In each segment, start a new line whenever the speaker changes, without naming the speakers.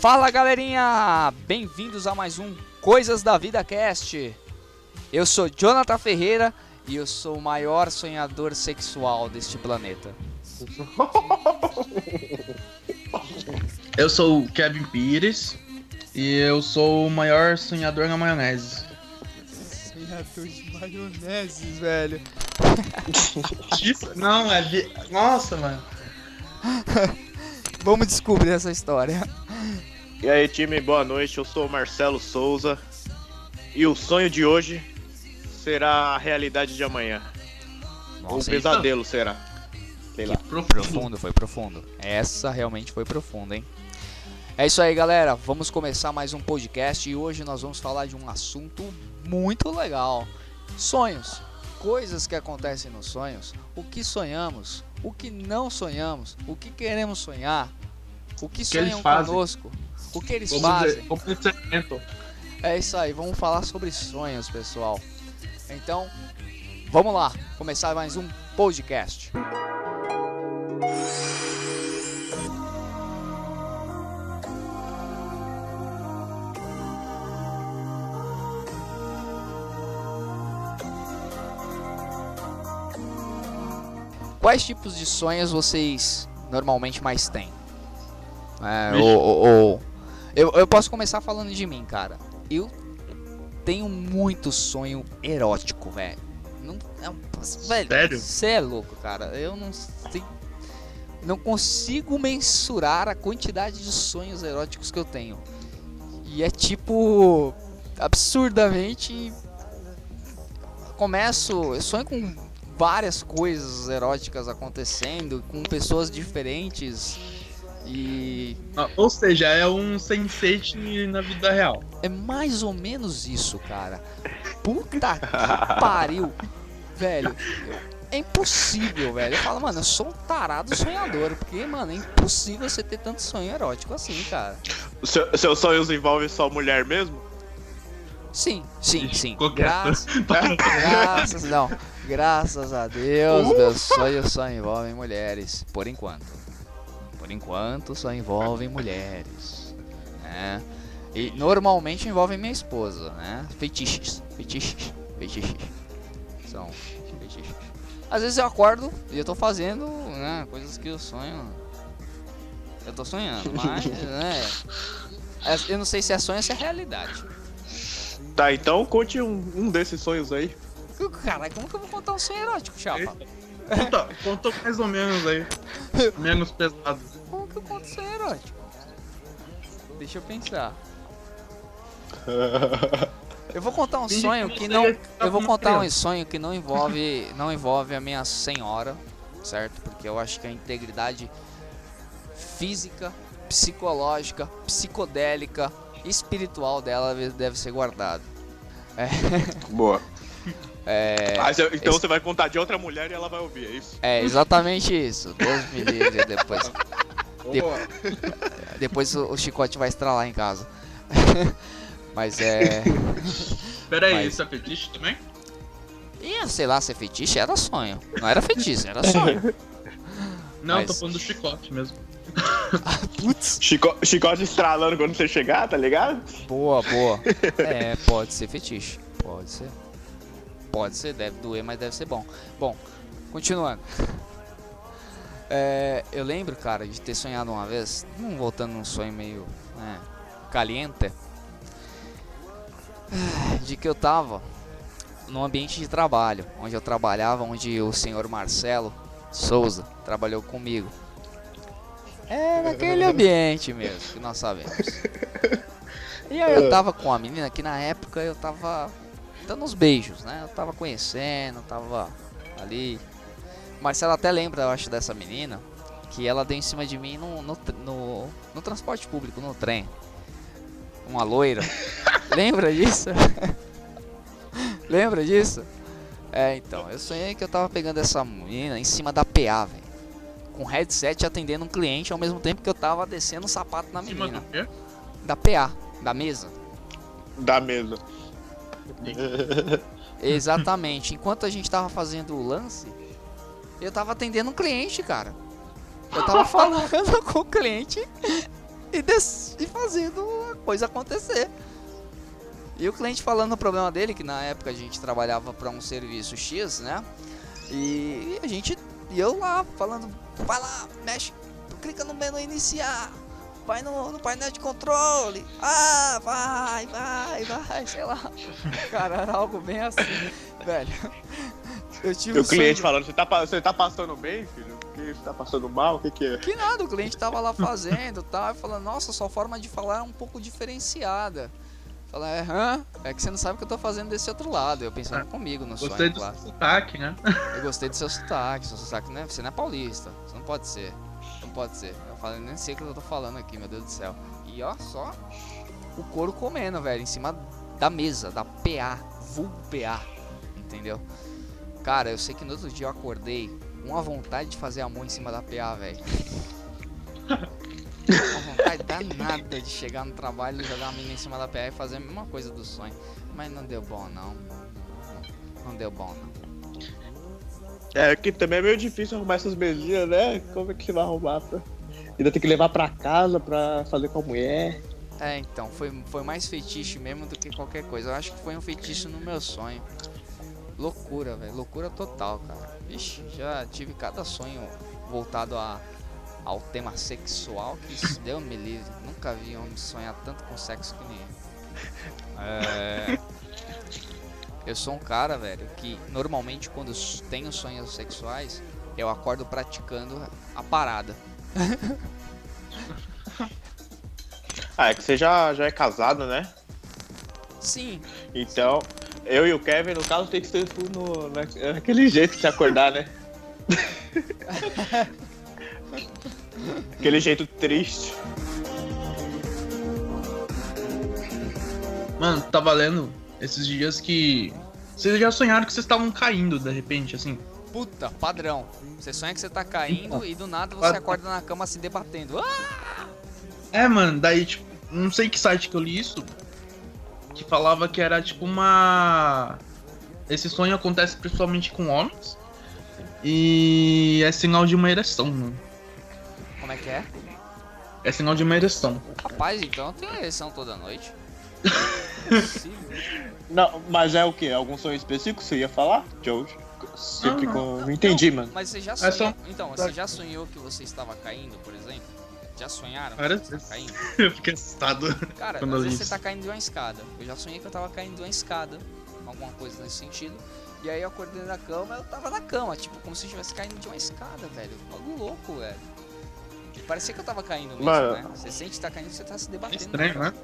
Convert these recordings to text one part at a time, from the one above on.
Fala galerinha, bem-vindos a mais um Coisas da Vida Cast. Eu sou Jonathan Ferreira e eu sou o maior sonhador sexual deste planeta.
Eu sou o Kevin Pires e eu sou o maior sonhador na maionese.
Sonhador de maionese, velho.
Não, é. Vi... Nossa, mano.
Vamos descobrir essa história.
E aí, time, boa noite. Eu sou o Marcelo Souza. E o sonho de hoje será a realidade de amanhã. Ou
Nossa,
pesadelo será. Sei lá.
profundo, foi profundo. Essa realmente foi profunda, hein? É isso aí, galera. Vamos começar mais um podcast e hoje nós vamos falar de um assunto muito legal: sonhos. Coisas que acontecem nos sonhos, o que sonhamos, o que não sonhamos, o que queremos sonhar, o que,
que eles
sonham
fazem.
conosco, o que eles
Como
fazem.
dizer.
É isso aí, vamos falar sobre sonhos, pessoal. Então, vamos lá, começar mais um podcast. Quais tipos de sonhos vocês normalmente mais têm? É, ou, ou- ou- eu, eu posso começar falando de mim, cara. Eu tenho muito sonho erótico, velho. Não, é um, velho,
Sério?
Você é louco, cara. Eu não sei. Não consigo mensurar a quantidade de sonhos eróticos que eu tenho. E é tipo. absurdamente. Começo. Eu sonho com várias coisas eróticas acontecendo, com pessoas diferentes. E
Ah, Ou seja, é um sense na vida real.
é mais ou menos isso, cara. Puta que pariu. Velho, é impossível, velho. Eu falo, mano, eu sou um tarado sonhador. Porque, mano, é impossível você ter tanto sonho erótico assim, cara.
Seu- seus sonhos envolvem só mulher mesmo?
Sim, sim, sim. Graças, graças, não. Graças a Deus, meus sonhos só envolvem mulheres. Por enquanto. Por enquanto, só envolvem mulheres. Né? E normalmente envolvem minha esposa, né? Feitiços. Feitiços. Feitiços. São feitiços. Às vezes eu acordo e eu tô fazendo, né? Coisas que eu sonho. Eu tô sonhando, mas, né? Eu não sei se é sonho ou se é realidade.
Tá, então conte um, um desses sonhos aí.
Caralho, como que eu vou contar um sonho erótico, chapa?
Conta, conta mais ou menos aí. Menos pesado.
Que eu conto sonho erótico? Deixa eu pensar. Eu vou contar um sonho
que
não.
é- tá
Eu vou contar um sonho que não envolve. Não envolve a minha senhora, certo? Porque eu acho que a integridade física, psicológica, psicodélica, espiritual dela deve ser guardada.
Boa.
É.
Ah, então
esse-
você vai contar de outra mulher e ela vai ouvir, é isso?
É exatamente isso. Deus me livre depois.
Boa.
Depois o, o chicote vai estralar em casa. Mas é.
Pera aí,
Mas-
isso é fetiche também?
Ih, sei lá, ser fetiche era sonho. Não era fetiche, era sonho.
Não,
Mas-
tô falando do chicote mesmo.
Putz.
Chico- chicote estralando quando você chegar, tá ligado?
Boa, boa. É, pode ser fetiche. Pode ser. Pode ser, deve doer, mas deve ser bom. Bom, continuando. É, eu lembro, cara, de ter sonhado uma vez, hum, voltando num sonho meio né, caliente, de que eu tava num ambiente de trabalho, onde eu trabalhava, onde o senhor Marcelo Souza trabalhou comigo. É naquele ambiente mesmo, que nós sabemos. E aí eu tava com a menina que na época eu tava dando uns beijos, né? Eu tava conhecendo, tava ali. Marcelo até lembra, eu acho, dessa menina, que ela deu em cima de mim no, no, no, no transporte público, no trem. Uma loira. lembra disso? lembra disso? É, então, eu sonhei que eu tava pegando essa menina em cima da PA, velho. Com headset atendendo um cliente ao mesmo tempo que eu tava descendo o sapato na
Em cima
menina.
do quê?
Da PA, da mesa.
Da mesa.
Exatamente. Enquanto a gente tava fazendo o lance, eu tava atendendo um cliente, cara. Eu tava falando com o cliente e, des... e fazendo a coisa acontecer. E o cliente falando o problema dele, que na época a gente trabalhava para um serviço X, né? E a gente, e eu lá falando, vai lá, mexe, clica no menu iniciar, vai no, no painel de controle, ah, vai, vai, vai, sei lá. Cara, era algo bem assim, velho.
Eu tive o um cliente sonho... falando, você tá, você tá passando bem, filho? Que você tá passando mal? O que que é?
Que nada, o cliente tava lá fazendo, e falando, nossa, sua forma de falar é um pouco diferenciada. Fala, é, hã? É que você não sabe o que eu tô fazendo desse outro lado. Eu pensando é. comigo no
gostei
sonho.
Gostei do seu sotaque, né?
Eu gostei do seu sotaque. Seu sotaque, né? Você não é paulista. Você não pode ser. Não pode ser. Eu falei, nem sei o que eu tô falando aqui, meu Deus do céu. E ó, só o couro comendo, velho, em cima da mesa, da PA, vulgo PA. Entendeu? Cara, eu sei que no outro dia eu acordei com a vontade de fazer amor em cima da PA, velho. Uma vontade danada de chegar no trabalho, jogar a mina em cima da PA e fazer a mesma coisa do sonho. Mas não deu bom, não. Não deu bom, não.
É, que também é meio difícil arrumar essas mesinhas, né? Como é que vai arrumar? Pra... Ainda tem que levar pra casa pra fazer com a mulher.
É, então, foi, foi mais fetiche mesmo do que qualquer coisa. Eu acho que foi um fetiche no meu sonho. Loucura, velho. Loucura total, cara. Ixi, já tive cada sonho voltado a ao tema sexual que deu me livre. Nunca vi um homem sonhar tanto com sexo que nem É... Eu sou um cara, velho, que normalmente quando tenho sonhos sexuais, eu acordo praticando a parada.
ah, é que você já, já é casado, né?
Sim.
Então, eu e o Kevin, no caso, tem que ser no, naquele jeito de acordar, né? Aquele jeito triste.
Mano, tá valendo esses dias que. Vocês já sonharam que vocês estavam caindo de repente, assim?
Puta, padrão. Você sonha que você tá caindo e do nada você acorda na cama se debatendo. Ah!
É, mano, daí, tipo, não sei que site que eu li isso. Que falava que era tipo uma. Esse sonho acontece principalmente com homens. E é sinal de uma ereção, mano.
Como é que é?
É sinal de uma ereção.
Rapaz, então tem ereção toda noite.
não, mas é o que? Algum sonho específico você ia falar, Joe? Você não, ficou... não, não entendi, mano.
Mas você já sonhou. É só... Então, você já sonhou que você estava caindo, por exemplo? Já sonharam?
Você tá caindo? eu fiquei assustado.
Cara, quando às vezes você tá caindo de uma escada. Eu já sonhei que eu tava caindo de uma escada. Alguma coisa nesse sentido. E aí eu acordei na cama, eu tava na cama, tipo, como se eu estivesse caindo de uma escada, velho. Algo louco, velho. Parecia que eu tava caindo mesmo, Mano, né? Você sente que tá caindo, você tá se debatendo.
Estranho, né?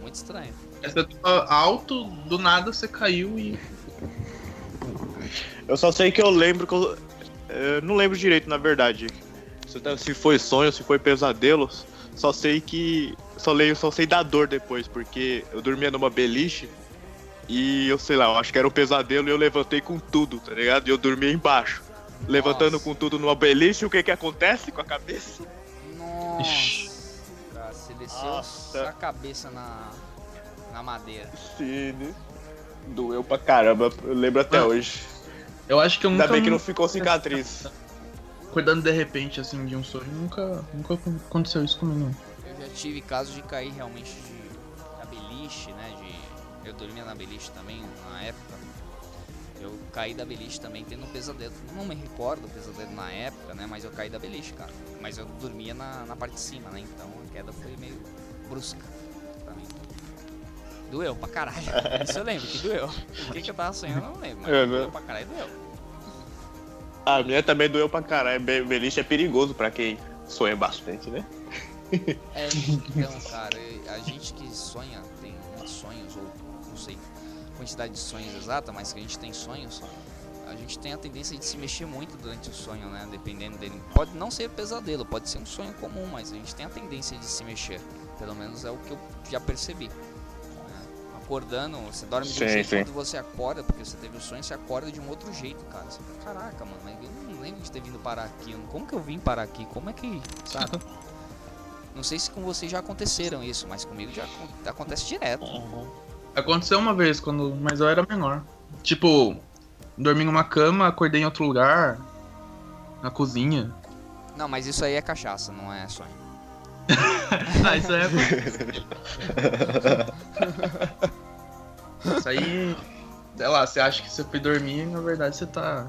Muito estranho.
Você tá alto, do nada você caiu e.
Eu só sei que eu lembro que eu. eu não lembro direito, na verdade. Tá, se foi sonho, se foi pesadelo. Só sei que. Só leio, só sei da dor depois, porque eu dormia numa beliche e eu sei lá, eu acho que era um pesadelo e eu levantei com tudo, tá ligado? E eu dormia embaixo levantando com tudo no beliche, o que que acontece com a cabeça?
Nossa, cara, você desceu Nossa. a cabeça na, na madeira.
Sim, né? doeu pra caramba, eu lembro até ah, hoje.
Eu acho que eu
nunca... Ainda bem que não ficou cicatriz.
Acordando de repente, assim, de um sonho, nunca, nunca aconteceu isso comigo.
Eu já tive casos de cair realmente de, na beliche, né, de... Eu dormia na beliche também, na época, eu caí da beliche também tendo um pesadelo. Não me recordo do pesadelo na época, né? Mas eu caí da beliche, cara. Mas eu dormia na, na parte de cima, né? Então a queda foi meio brusca pra mim. Doeu pra caralho. Isso eu lembro que doeu. O que, que eu tava sonhando eu não lembro. Mas é, doeu né? pra caralho doeu.
A minha também doeu pra caralho. Beliche é perigoso pra quem sonha bastante, né?
É, então, cara, a gente que sonha, tem muitos sonhos, ou não sei, quantidade de sonhos exata, mas que a gente tem sonhos, a gente tem a tendência de se mexer muito durante o sonho, né? Dependendo dele. Pode não ser pesadelo, pode ser um sonho comum, mas a gente tem a tendência de se mexer. Pelo menos é o que eu já percebi. Acordando, você dorme de um jeito, sim. quando você acorda, porque você teve o sonho, você acorda de um outro jeito, cara. Você fala, caraca, mano, eu não lembro de ter vindo parar aqui. Como que eu vim parar aqui? Como é que. Sabe? Não sei se com vocês já aconteceram isso, mas comigo já acontece direto. Uhum.
Aconteceu uma vez, quando, mas eu era menor. Tipo, dormi numa cama, acordei em outro lugar, na cozinha.
Não, mas isso aí é cachaça, não é sonho.
ah, isso aí é. isso aí. Sei lá, você acha que você foi dormir e na verdade você tá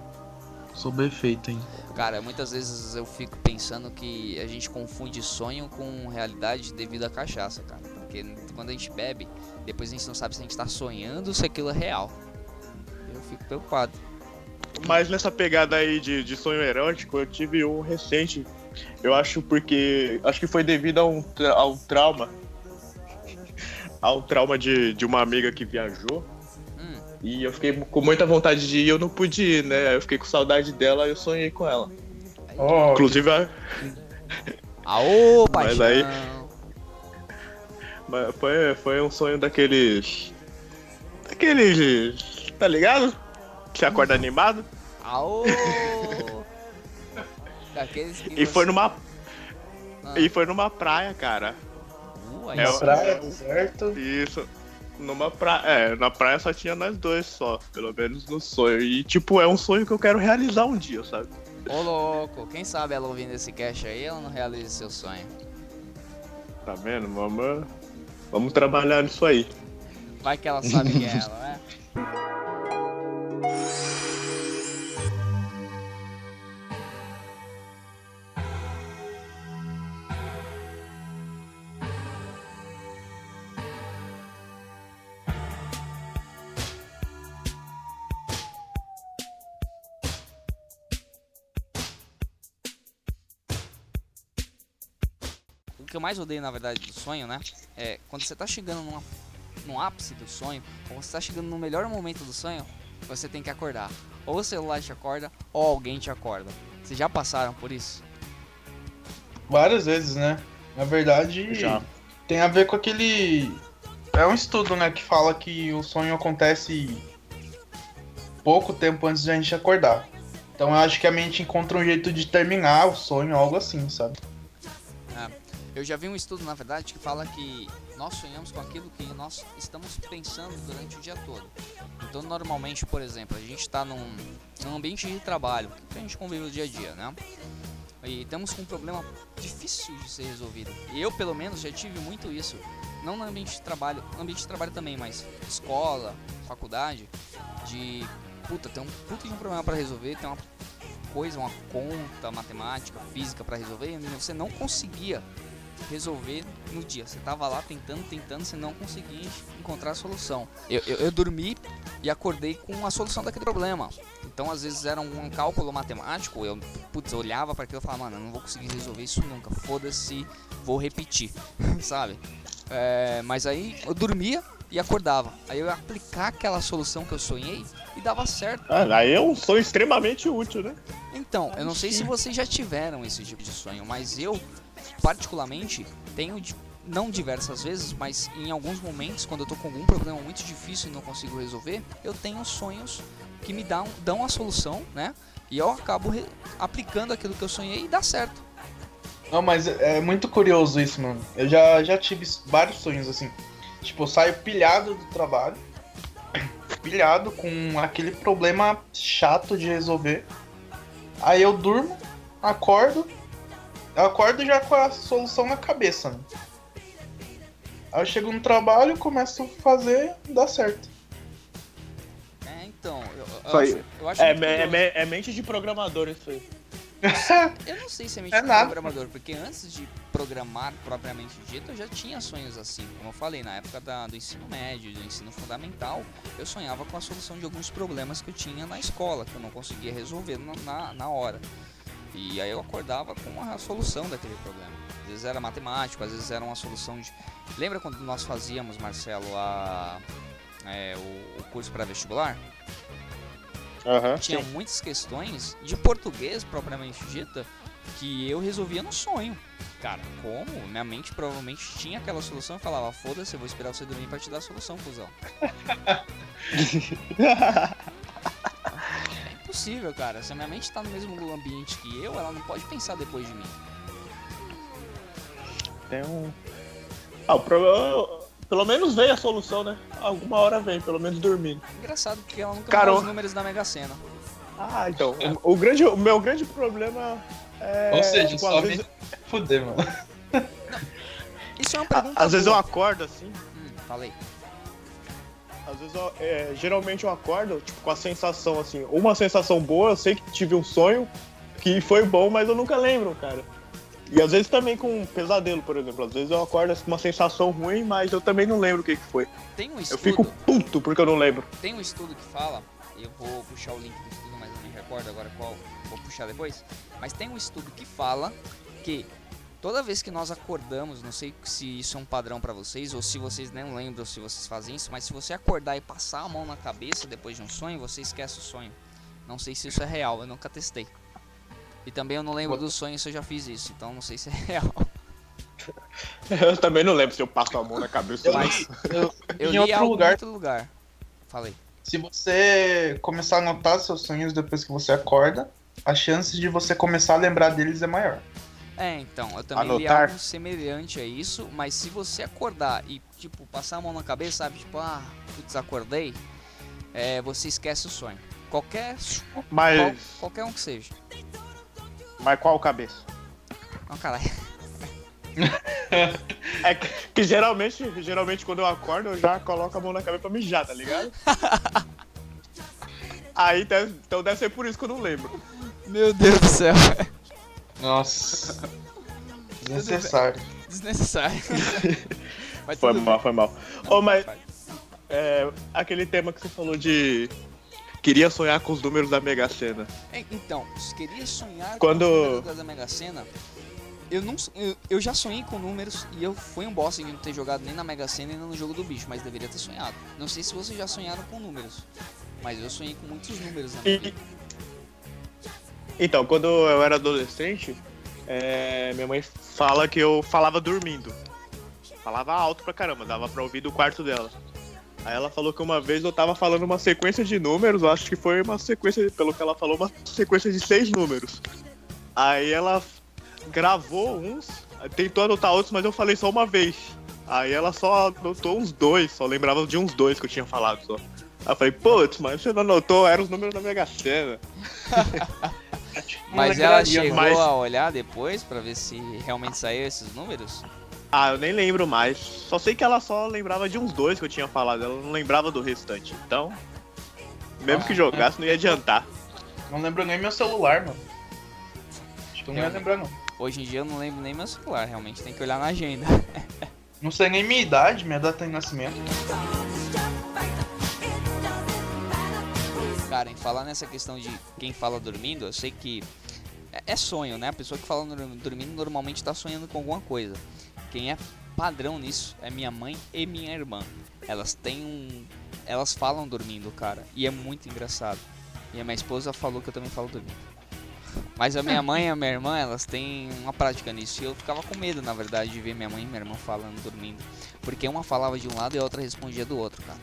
sob efeito, hein?
Cara, muitas vezes eu fico pensando que a gente confunde sonho com realidade devido à cachaça, cara. Porque quando a gente bebe, depois a gente não sabe se a gente tá sonhando ou se aquilo é real. Eu fico preocupado.
Mas nessa pegada aí de, de sonho erótico, eu tive um recente. Eu acho porque. Acho que foi devido a um, tra- a um trauma. Ao trauma de, de uma amiga que viajou.
Hum,
E eu fiquei com muita vontade de ir e eu não pude ir, né? Eu fiquei com saudade dela e eu sonhei com ela.
Oh,
Inclusive, a-
aô,
Mas
paixão.
aí- mas foi, foi um sonho daqueles. Daqueles. Tá ligado? Que você acorda animado.
Aô! Daqueles que
E foi
você-
numa.
Ah.
E foi numa praia, cara.
Uh, aí
É,
praia, certo?
Isso. Numa praia. É, na praia só tinha nós dois só. Pelo menos no sonho. E tipo, é um sonho que eu quero realizar um dia, sabe?
Ô louco, quem sabe ela ouvindo esse cast aí, ela não realiza seu sonho.
Tá vendo? Vamos. Vamos trabalhar nisso aí.
Vai que ela sabe que é ela, né? eu mais odeio, na verdade, do sonho, né? É quando você tá chegando numa, no ápice do sonho, ou você tá chegando no melhor momento do sonho, você tem que acordar. Ou o celular te acorda, ou alguém te acorda. Vocês já passaram por isso?
Várias vezes, né? Na verdade,
Já.
tem a ver com aquele. É um estudo, né, que fala que o sonho acontece pouco tempo antes de a gente acordar. Então eu acho que a mente encontra um jeito de terminar o sonho, algo assim, sabe?
Eu já vi um estudo, na verdade, que fala que nós sonhamos com aquilo que nós estamos pensando durante o dia todo. Então, normalmente, por exemplo, a gente está num, num ambiente de trabalho, que a gente convive no dia a dia, né? E temos com um problema difícil de ser resolvido. E eu, pelo menos, já tive muito isso. Não no ambiente de trabalho, ambiente de trabalho também, mas escola, faculdade, de puta, tem um puta de um problema para resolver, tem uma coisa, uma conta matemática, física para resolver, e você não conseguia resolver no dia. Você tava lá tentando, tentando, você não conseguia encontrar a solução. Eu, eu, eu dormi e acordei com a solução daquele problema. Então, às vezes era um cálculo matemático, eu putz, olhava para aquilo e falava, mano, eu não vou conseguir resolver isso nunca. Foda-se, vou repetir, sabe? É, mas aí eu dormia e acordava. Aí eu ia aplicar aquela solução que eu sonhei e dava certo.
Ah, aí é um sonho extremamente útil, né?
Então, eu não sei se vocês já tiveram esse tipo de sonho, mas eu, particularmente, tenho não diversas vezes, mas em alguns momentos, quando eu tô com algum problema muito difícil e não consigo resolver, eu tenho sonhos que me dão, dão a solução, né? E eu acabo aplicando aquilo que eu sonhei e dá certo.
Não, mas é é muito curioso isso, mano. Eu já, já tive vários sonhos assim. Tipo, eu saio pilhado do trabalho, pilhado com aquele problema chato de resolver. Aí eu durmo, acordo, eu acordo já com a solução na cabeça, né? Aí eu chego no trabalho, começo a fazer, dá certo.
É, então, eu, eu acho, eu acho
É, me- é, me- é mente de programador isso aí.
Eu não sei se é mente
É
de
nada.
programador, porque antes de programar propriamente dito, eu já tinha sonhos assim. Como eu falei, na época da- do ensino médio, do ensino fundamental, eu sonhava com a solução de alguns problemas que eu tinha na escola, que eu não conseguia resolver na, na, na hora. E aí eu acordava com a solução daquele problema. Às vezes era matemático, às vezes era uma solução de. Lembra quando nós fazíamos, Marcelo, a, é, o, o curso pré-vestibular?
Aham.
tinha muitas questões de português propriamente dita que eu resolvia no sonho. Cara, como? Minha mente provavelmente tinha aquela solução e falava, foda-se, eu vou esperar você dormir pra te dar a solução, cuzão. É impossível, cara. Se a minha mente tá no mesmo ambiente que eu, ela não pode pensar depois de mim.
Tem um. Ah, o problema. Pelo menos veio a solução, né? Alguma hora vem, pelo menos dormindo.
Engraçado porque ela nunca
o-
os números da Mega Sena.
Ah, então. O, o grande, o meu grande problema é.
Ou seja,
tipo,
só
às vezes-
Fuder, mano.
Isso é uma pergunta
Às vezes eu
boa.
acordo assim.
Hum, falei.
Às vezes eu, é, geralmente eu acordo tipo, com a sensação assim, uma sensação boa, eu sei que tive um sonho que foi bom, mas eu nunca lembro, cara. E às vezes também com um pesadelo, por exemplo. Às vezes eu acordo com uma sensação ruim, mas eu também não lembro o que, que foi.
Tem um
Eu
estudo,
fico puto porque eu não lembro.
tem um estudo que fala, eu vou puxar o link do estudo, mas eu não me recordo agora qual, vou puxar depois. Mas tem um estudo que fala que toda vez que nós acordamos, não sei se isso é um padrão pra vocês ou se vocês nem lembram se vocês fazem isso, mas se você acordar e passar a mão na cabeça depois de um sonho, você esquece o sonho. Não sei se isso é real, eu nunca testei. E também eu não lembro do sonho se eu já fiz isso, então não sei se é real.
Eu também não lembro se eu passo a mão na cabeça.
Eu
Mas-
li, eu,
Eu
em
li
outro
algo em
lugar,
outro lugar. Falei.
se você começar a anotar seus sonhos depois que você acorda, a chance de você começar a lembrar deles é maior.
É, então, eu também li
Anotar.
algo semelhante a isso, mas se você acordar e, tipo, passar a mão na cabeça, sabe, tipo, ah, putz, acordei, é, você esquece o sonho. Qualquer, qual-
Mas,
qualquer um que seja.
mas qual cabeça?
Não, caralho.
É que, que geralmente, geralmente quando eu acordo, eu já coloco a mão na cabeça pra mijar, tá ligado? Aí, deve- então deve ser por isso que eu não lembro.
Meu Deus do céu.
Nossa. Desnecessário.
Desnecessário. mas
Foi mal,
bem.
foi mal.
Não,
Ô, mas é, aquele tema que você falou de... Queria sonhar com os números da Mega Sena.
É, Então, queria sonhar
Quando-
com os números da Mega Sena, eu, não, eu, eu já sonhei com números e eu fui um bosta de não ter jogado nem na Mega Sena nem no jogo do bicho, mas deveria ter sonhado. Não sei se vocês já sonharam com números, mas eu sonhei com muitos números na minha
E-
vida.
Então, quando eu era adolescente, é, minha mãe fala que eu falava dormindo. Falava alto pra caramba, dava pra ouvir do quarto dela. Aí ela falou que uma vez eu tava falando uma sequência de números, acho que foi uma sequência, pelo que ela falou, uma sequência de seis números. Aí ela gravou uns, tentou anotar outros, mas eu falei só uma vez. Aí ela só anotou uns dois, só lembrava de uns dois que eu tinha falado só. Aí eu falei, putz, mas você não anotou, eram os números da Mega Sena.
Mas
Não
ela chegou
mas-
a olhar depois pra ver se realmente saiu esses números?
Ah, eu nem lembro mais. Só sei que ela só lembrava de uns dois que eu tinha falado, ela não lembrava do restante. Então, mesmo que jogasse, não ia adiantar.
Não lembro nem meu celular, mano. Acho que eu não ia lembrar, não.
Hoje em dia eu não lembro nem meu celular, realmente tem que olhar na agenda.
Não sei nem minha idade, minha data de nascimento.
Falar nessa questão de quem fala dormindo, eu sei que é, é sonho, né? A pessoa que fala dormindo normalmente tá sonhando com alguma coisa. Quem é padrão nisso é minha mãe e minha irmã. Elas têm um. Elas falam dormindo, cara. E é muito engraçado. E a minha esposa falou que eu também falo dormindo. Mas a minha mãe e a minha irmã, elas têm uma prática nisso. E eu ficava com medo, na verdade, de ver minha mãe e minha irmã falando dormindo. Porque uma falava de um lado e a outra respondia do outro, cara.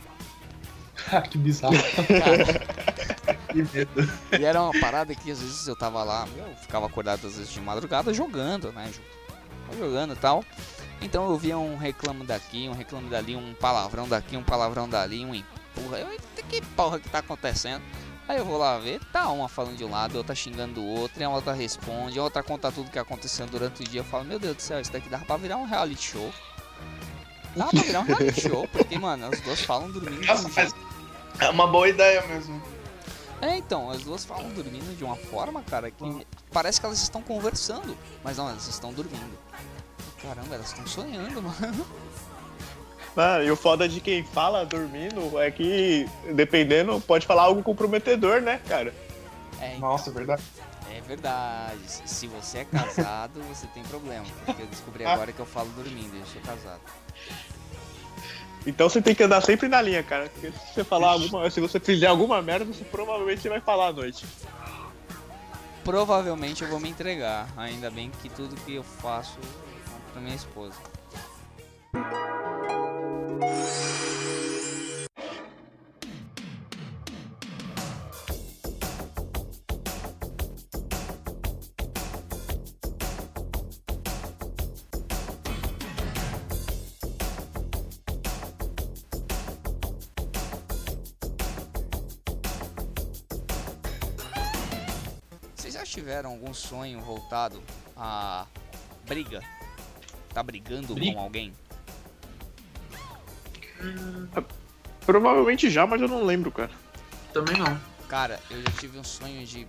Ah, que bizarro. Que medo.
E era uma parada que às vezes eu tava lá, eu ficava acordado às vezes de madrugada jogando, né? jo- Jogando e tal. Então eu via um reclamo daqui, um reclamo dali, um palavrão daqui, um palavrão dali, um empurra. Eu, "Eita, que porra que tá acontecendo? Aí eu vou lá ver, tá uma falando de um lado, outra xingando o outro, e a outra responde, a outra conta tudo que aconteceu durante o dia. Eu falo, meu Deus do céu, isso daqui dava pra virar um reality show. Dava pra virar um reality show, porque, mano, as duas falam dormindo.
Nossa,
jeito.
É uma boa ideia mesmo.
É, então, as duas falam dormindo de uma forma, cara, que parece que elas estão conversando, mas não, elas estão dormindo. Caramba, elas estão sonhando, mano.
Ah, e o foda de quem fala dormindo é que, dependendo, pode falar algo comprometedor, né, cara?
É,
Nossa, verdade.
é verdade. Se- Se você é casado, você tem problema. Porque eu descobri agora que eu falo dormindo e eu sou casado.
Então você tem que andar sempre na linha, cara. Porque se você falar alguma. Se você fizer alguma merda, você provavelmente vai falar à noite.
Provavelmente eu vou me entregar. Ainda bem que tudo que eu faço é pra minha esposa. Tiveram algum sonho voltado a briga? tá brigando
Briga?
com alguém?
Provavelmente já, mas eu não lembro, cara.
Também não.
Cara, eu já tive um sonho de.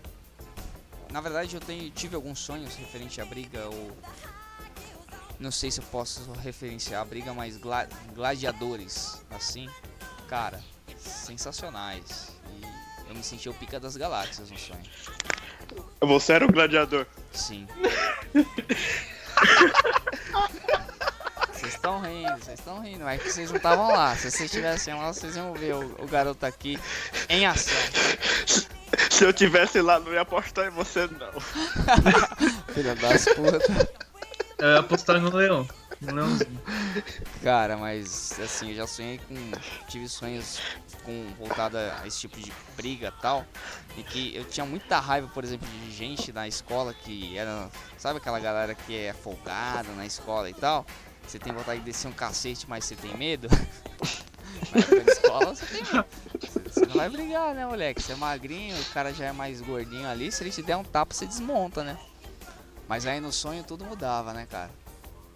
Na verdade, eu tenho, tive alguns sonhos referente à briga ou. Não sei se eu posso referenciar a briga, mas gla- gladiadores, assim. Cara, sensacionais. E eu me senti o pica das galáxias no sonho.
Você era o gladiador.
Sim. Vocês estão rindo, vocês estão rindo, é que vocês não estavam lá. Se vocês estivessem lá, vocês iam ver o, o garoto aqui em ação.
Se eu tivesse lá, não ia apostar em você, não.
Filha das putas.
Eu ia apostar no leão. Leãozinho.
Cara, mas assim, eu já sonhei com. Tive sonhos com voltado a esse tipo de briga tal. E que eu tinha muita raiva, por exemplo, de gente na escola que era. Sabe aquela galera que é folgada na escola e tal? Você tem vontade de descer um cacete, mas você tem medo? Na escola você tem medo. Você não vai brigar, né, moleque? Você é magrinho, o cara já é mais gordinho ali. Se ele te der um tapa, você desmonta, né? Mas aí no sonho tudo mudava, né, cara?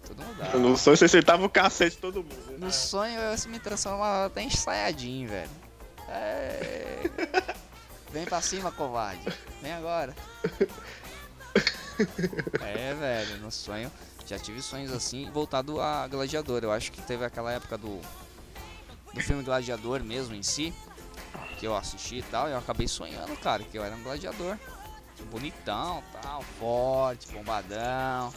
Tudo mudava.
No sonho você acertava o cacete de todo mundo. né?
No sonho eu me transformava até ensaiadinho, velho. É... Vem pra cima, covarde. Vem agora. É, velho, no sonho. Já tive sonhos assim, voltado a Gladiador. Eu acho que teve aquela época do. Do filme Gladiador mesmo em si. Que eu assisti e tal. E eu acabei sonhando, cara, que eu era um gladiador. Bonitão, tal, forte, bombadão.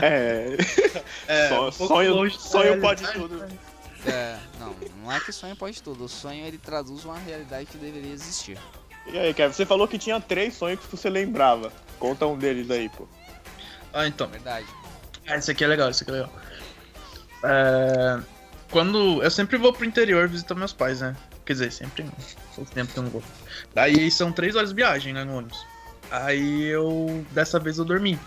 É,
É,
Só-
um
sonho-
longe
sonho pode tudo.
É, não, não é que sonho pode tudo. O sonho ele traduz uma realidade que deveria existir.
E aí, Kevin, você falou que tinha três sonhos que você lembrava. Conta um deles aí, pô.
Ah, então.
Verdade.
Ah, esse aqui é legal, esse aqui é legal. É, Quando. Eu sempre vou pro interior visitar meus pais, né? Quer dizer, sempre não. Faz tempo eu não vou. Daí são três horas de viagem, né, no ônibus. Aí eu. Dessa vez eu dormi.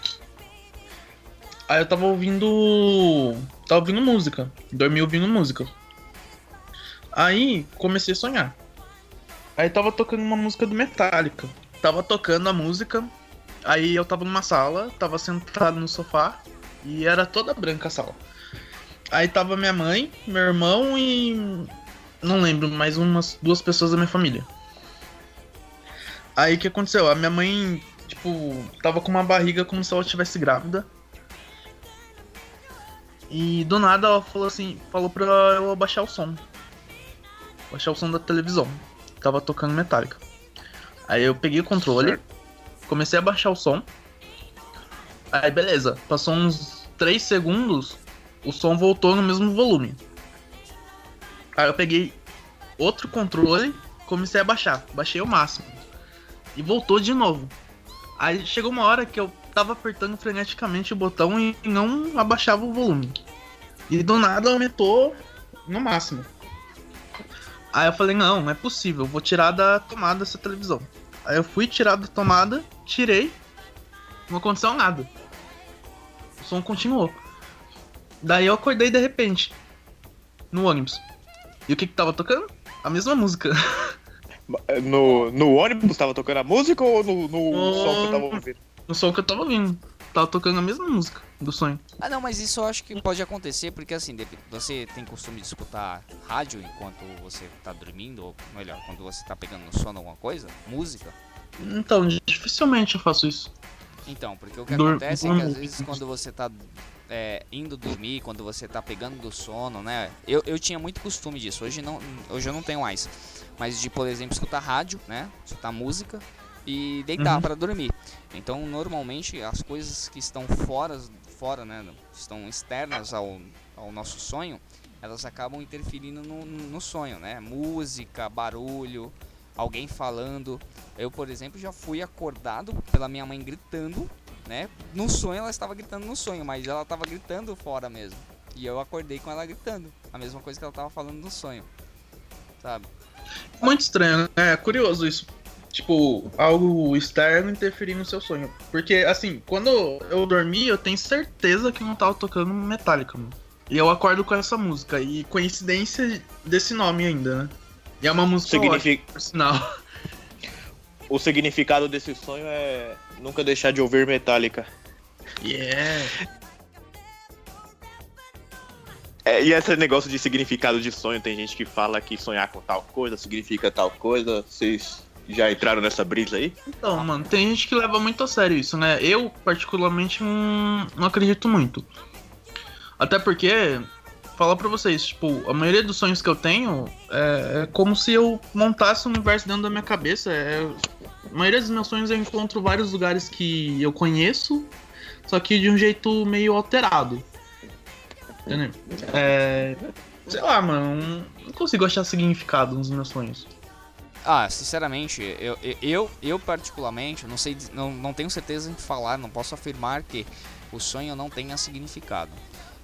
Aí eu tava ouvindo. Tava ouvindo música. Dormi ouvindo música. Aí comecei a sonhar. Aí tava tocando uma música do Metallica. Tava tocando a música. Aí eu tava numa sala, tava sentado no sofá. E era toda branca a sala. Aí tava minha mãe, meu irmão e. Não lembro, mais umas duas pessoas da minha família. Aí o que aconteceu? A minha mãe, tipo, tava com uma barriga como se ela estivesse grávida. E do nada ela falou assim, falou pra eu abaixar o som. Baixar o som da televisão. Tava tocando Metallica. Aí eu peguei o controle, comecei a baixar o som. Aí beleza, passou uns 3 segundos, o som voltou no mesmo volume. Aí eu peguei outro controle, comecei a baixar, baixei o máximo. E voltou de novo. Aí chegou uma hora que eu tava apertando freneticamente o botão e não abaixava o volume. E do nada aumentou no máximo. Aí eu falei, não, não é possível, vou tirar da tomada essa televisão. Aí eu fui tirar da tomada, tirei, não aconteceu nada. O som continuou. Daí eu acordei de repente, no ônibus. E o que que tava tocando? A mesma música.
No, no ônibus tava tocando a música ou no, no
No-
som que eu tava ouvindo?
No som que eu tava ouvindo. Tava tocando a mesma música do sonho.
Ah, não, mas isso eu acho que pode acontecer porque assim, você tem costume de escutar rádio enquanto você tá dormindo, ou melhor, quando você tá pegando no sono alguma coisa, música.
Então, dificilmente eu faço isso.
Então, porque o que
Dur-
acontece é que às vezes quando você tá é, indo dormir, quando você tá pegando do sono, né? Eu, eu tinha muito costume disso, hoje, não, hoje eu não tenho mais. Mas de, por exemplo, escutar rádio, né? Escutar música e deitar
Uhum.
para dormir. Então, normalmente, as coisas que estão fora, fora né? Estão externas ao, ao nosso sonho, elas acabam interferindo no, no sonho, né? Música, barulho, alguém falando. Eu, por exemplo, já fui acordado pela minha mãe gritando, né? No sonho ela estava gritando no sonho, mas ela estava gritando fora mesmo. E eu acordei com ela gritando, a mesma coisa que ela estava falando no sonho. Sabe?
Muito estranho, né? É curioso isso. Tipo, algo externo interferir no seu sonho. Porque, assim, quando eu dormi, eu tenho certeza que não tava tocando Metallica, mano. E eu acordo com essa música. E coincidência desse nome ainda, né? E é uma música ótima,
Significa,
por sinal.
o significado desse sonho é nunca deixar de ouvir Metallica.
Yeah.
É, e esse negócio de significado de sonho, tem gente que fala que sonhar com tal coisa significa tal coisa. Vocês já entraram nessa brisa aí?
Então, mano, tem gente que leva muito a sério isso, né? Eu, particularmente, não, não acredito muito. Até porque, falar pra vocês, tipo, a maioria dos sonhos que eu tenho é, é como se eu montasse um universo dentro da minha cabeça. É, a maioria dos meus sonhos eu encontro vários lugares que eu conheço, só que de um jeito meio alterado. Entendeu? É. Sei lá, mano, não consigo achar significado nos meus sonhos.
Ah, sinceramente, eu, eu, eu particularmente, não sei, não, não tenho certeza em falar, não posso afirmar que o sonho não tenha significado.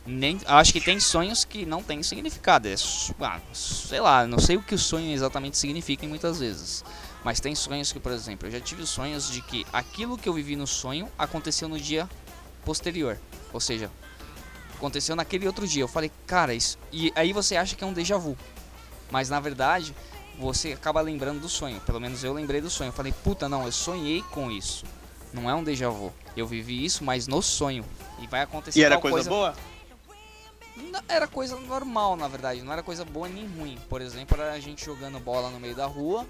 Nem, acho que tem sonhos que não têm significado. É, ah, sei lá, não sei o que o sonho exatamente significa muitas vezes. Mas tem sonhos que, por exemplo, eu já tive sonhos de que aquilo que eu vivi no sonho aconteceu no dia posterior. Ou seja, aconteceu naquele outro dia. Eu falei, cara, isso. E aí você acha que é um déjà vu. Mas na verdade, você acaba lembrando do sonho. Pelo menos eu lembrei do sonho. Eu falei, puta, não, eu sonhei com isso. Não é um déjà vu. Eu vivi isso, mas no sonho. E vai acontecer
E era coisa, coisa boa?
Não, era coisa normal, na verdade. Não era coisa boa nem ruim. Por exemplo, era a gente jogando bola no meio da rua.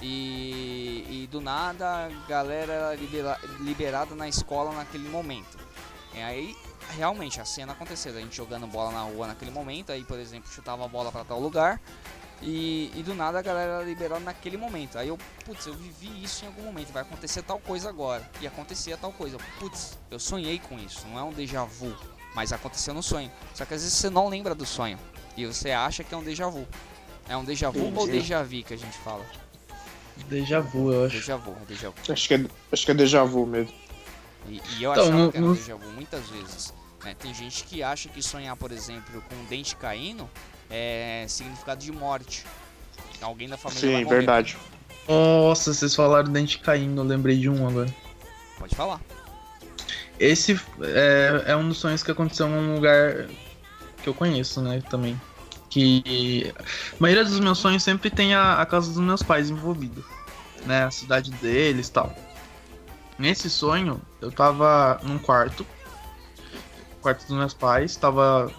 E, e do nada a galera libera, liberada na escola naquele momento. E aí realmente a cena aconteceu, a gente jogando bola na rua naquele momento, aí por exemplo chutava a bola para tal lugar e, e, do nada a galera liberou naquele momento. Aí eu, putz, eu vivi isso em algum momento, vai acontecer tal coisa agora. E acontecia tal coisa. Putz, eu sonhei com isso, não é um déjà vu, mas aconteceu no sonho. Só que às vezes você não lembra do sonho e você acha que é um déjà vu. É um déjà vu Entendi. ou déjà vu que a gente fala?
Déjà vu, eu acho.
Déjà vu, é déjà vu.
Acho que é, acho que é déjà vu mesmo.
E, e eu então, achava que era déjà vu muitas vezes. Né? Tem gente que acha que sonhar, por exemplo, com um dente caindo é significado de morte. Alguém da família
Sim, verdade.
Nossa, vocês falaram dente caindo, eu lembrei de um agora.
Pode falar.
Esse é, é um dos sonhos que aconteceu num lugar que eu conheço, né, também. Que a maioria dos meus sonhos sempre tem a, a casa dos meus pais envolvida, né, a cidade deles e tal. Nesse sonho, eu tava num quarto, quarto dos meus pais, tava,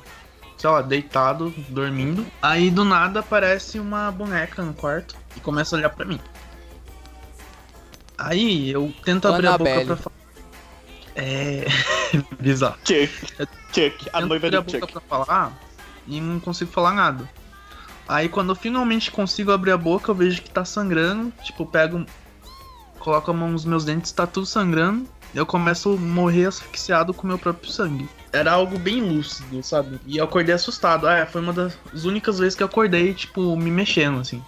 sei lá, deitado, dormindo. Aí do nada aparece uma boneca no quarto e começa a olhar pra mim. Aí eu tento abrir a boca pra falar. É. bizarro.
Chuck, Chuck, a noiva
do
Chuck.
Pra falar e não consigo falar nada. Aí quando eu finalmente consigo abrir a boca, eu vejo que tá sangrando. Tipo, pego. Coloco a mão nos meus dentes, tá tudo sangrando eu começo a morrer asfixiado com meu próprio sangue. Era algo bem lúcido, sabe? E eu acordei assustado. Ah, foi uma das únicas vezes que eu acordei, tipo, me mexendo, assim.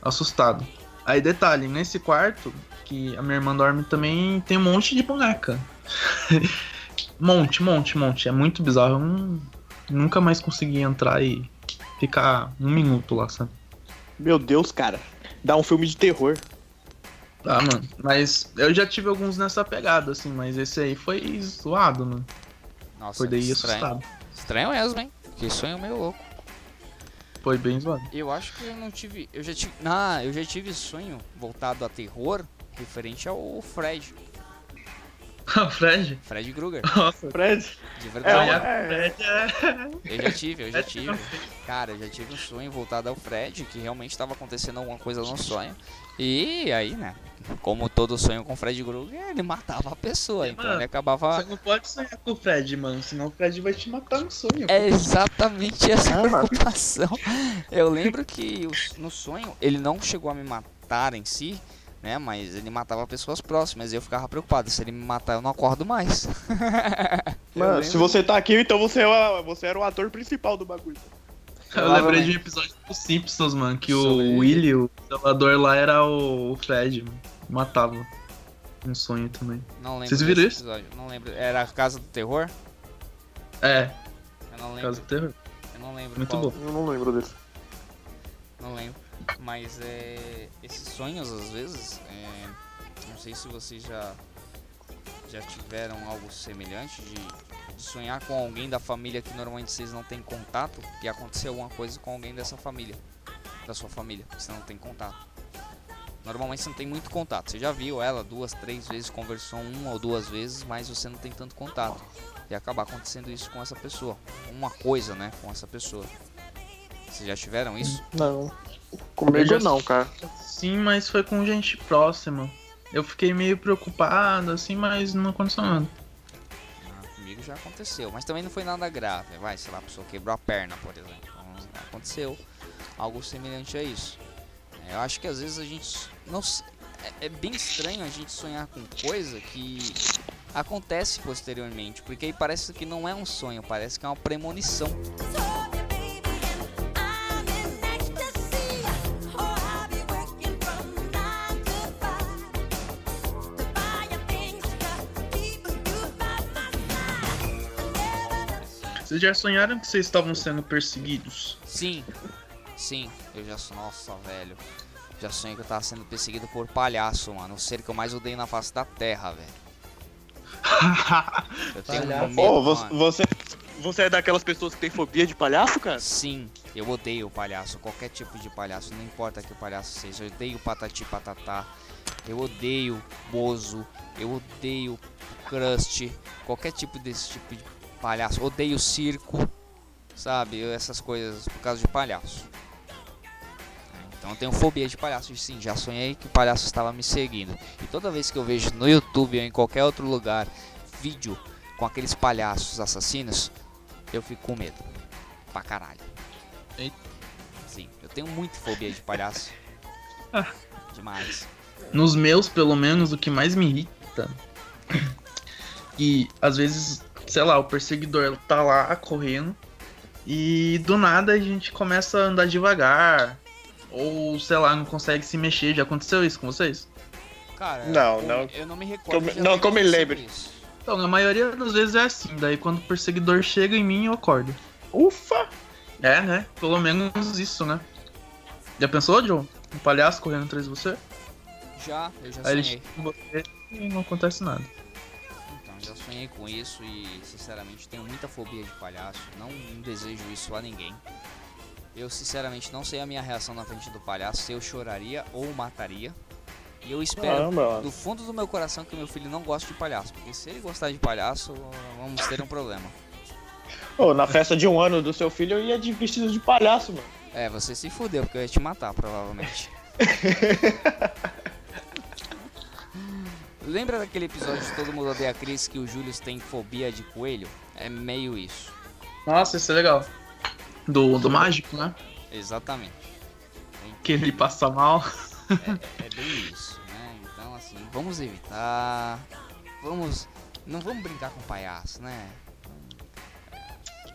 Assustado. Aí, detalhe, nesse quarto, que a minha irmã dorme também, tem um monte de boneca. monte, monte, monte. É muito bizarro. Não, nunca mais consegui entrar e ficar um minuto lá, sabe?
Meu Deus, cara. Dá um filme de terror.
Tá, mano. Mas eu já tive alguns nessa pegada, assim, mas esse aí foi zoado, mano.
Nossa,
foi daí
estranho.
assustado.
Estranho mesmo, hein? Que sonho meio louco.
Foi bem zoado.
Eu acho que eu não tive. Eu já tive. Ah, eu já tive sonho voltado a terror referente ao Fred.
O Fred?
Fred Krueger.
Nossa,
Fred.
De verdade.
É, Fred é...
Eu já tive, eu já tive. Cara, eu já tive um sonho voltado ao Fred, que realmente estava acontecendo alguma coisa no sonho. E aí, né? Como todo sonho com o Fred Krueger, ele matava a pessoa, então
mano,
ele acabava.
Você não pode sonhar com o Fred, mano, senão o Fred vai te matar no sonho.
É exatamente essa ah, preocupação. Eu lembro que no sonho ele não chegou a me matar em si, né? Mas ele matava pessoas próximas e eu ficava preocupado. Se ele me matar, eu não acordo mais.
Mano, se você tá aqui, então você, é, você era o ator principal do bagulho.
Eu lembrei de um episódio dos Simpsons, mano, que Sobre... o Willy, o zelador lá, era o Fred, mano. Matava. Um sonho também.
Não lembro.
Vocês viram isso?
Episódio. Não lembro. Era a Casa do Terror?
É.
Eu não lembro.
Casa do Terror.
Eu não lembro.
Muito
qual.
bom.
Eu não lembro desse.
Não lembro. Mas é. Esses sonhos, às vezes. É... Não sei se vocês já. Já tiveram algo semelhante de sonhar com alguém da família que normalmente vocês não têm contato e aconteceu alguma coisa com alguém dessa família, da sua família, que você não tem contato. Normalmente você não tem muito contato. Você já viu ela duas, três vezes, conversou uma ou duas vezes, mas você não tem tanto contato. E acabar acontecendo isso com essa pessoa. Uma coisa, né, com essa pessoa. Vocês já tiveram isso?
Não. Comigo
já-
não, cara.
Sim, mas foi com gente próxima. Eu fiquei meio preocupado, assim, mas não aconteceu nada.
Ah, comigo já aconteceu, mas também não foi nada grave. Vai, sei lá, a pessoa quebrou a perna, por exemplo. Então, aconteceu algo semelhante a isso. Eu acho que às vezes a gente. Não, é, é bem estranho a gente sonhar com coisa que acontece posteriormente, porque aí parece que não é um sonho, parece que é uma premonição.
Vocês já sonharam que vocês estavam sendo perseguidos?
Sim, sim, eu já sou. Nossa, velho. Já sonhei que eu tava sendo perseguido por palhaço, mano. O ser que eu mais odeio na face da terra, velho. Eu tenho
Palhaço.
medo,
Ô, você,
mano.
você, você é daquelas pessoas que tem fobia de palhaço, cara?
Sim, eu odeio o palhaço, qualquer tipo de palhaço, não importa que o palhaço seja. Eu odeio patati patatá, eu odeio Bozo, eu odeio Crust, qualquer tipo desse tipo de palhaço. Odeio circo, sabe? Essas coisas por causa de palhaço. Então eu tenho fobia de palhaço, sim, já sonhei que o palhaço estava me seguindo. E toda vez que eu vejo no YouTube ou em qualquer outro lugar vídeo com aqueles palhaços assassinos, eu fico com medo. Pra caralho.
Eita.
Sim, eu tenho muito fobia de palhaço.
Ah.
Demais.
Nos meus, pelo menos, o que mais me irrita. E às vezes, sei lá, o perseguidor tá lá correndo. E do nada a gente começa a andar devagar. Ou, sei lá, não consegue se mexer. Já aconteceu isso com vocês?
Cara,
Não,
eu,
não.
eu não me recordo.
Como- não, como me lembre.
Então, na maioria das vezes é assim. Daí quando o perseguidor chega em mim, eu acordo.
Ufa!
É, né? Pelo menos isso, né? Já pensou, Joe? Um palhaço correndo atrás de você?
Já, eu já
Aí ele
sonhei.
chega em você e não acontece nada.
Já sonhei com isso e, sinceramente, tenho muita fobia de palhaço. Não desejo isso a ninguém. Eu, sinceramente, não sei a minha reação na frente do palhaço, se eu choraria ou mataria. E eu espero
Caramba,
do fundo do meu coração que meu filho não goste de palhaço. Porque se ele gostar de palhaço, vamos ter um problema.
Ô, na festa de um ano do seu filho eu ia de vestido de palhaço, mano.
É, você se fudeu, porque eu ia te matar, provavelmente. Lembra daquele episódio de Todo Mundo Odeia a Cris que o Júlio tem fobia de coelho? É meio isso.
Nossa, isso é legal. Do, do mágico, né?
Exatamente.
Que ele passa mal.
É bem isso, né? Então, assim, vamos evitar. Vamos. Não vamos brincar com palhaço, né?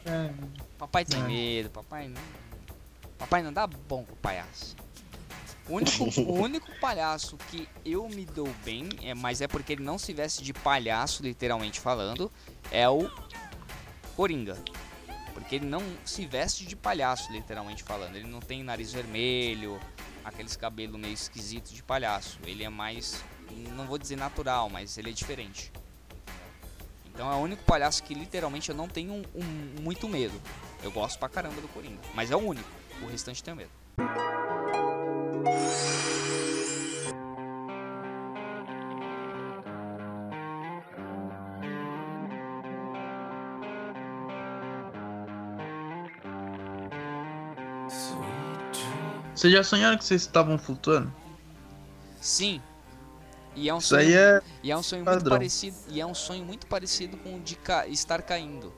É.
Papai tem
É.
medo, papai não. Papai não dá bom com palhaço. O único, o único palhaço que eu me dou bem, é, mas é porque ele não se veste de palhaço, literalmente falando, é o Coringa. Porque ele não se veste de palhaço, literalmente falando. Ele não tem nariz vermelho, aqueles cabelos meio esquisitos de palhaço. Ele é mais, não vou dizer natural, mas ele é diferente. Então é o único palhaço que literalmente eu não tenho um- um- muito medo. Eu gosto pra caramba do Coringa, mas é o único. O restante tem medo.
Vocês já sonharam que vocês estavam flutuando?
Sim. E é um
Isso
sonho,
aí é.
e é um sonho muito
padrão.
parecido, e é um sonho muito parecido com o de ca- estar caindo.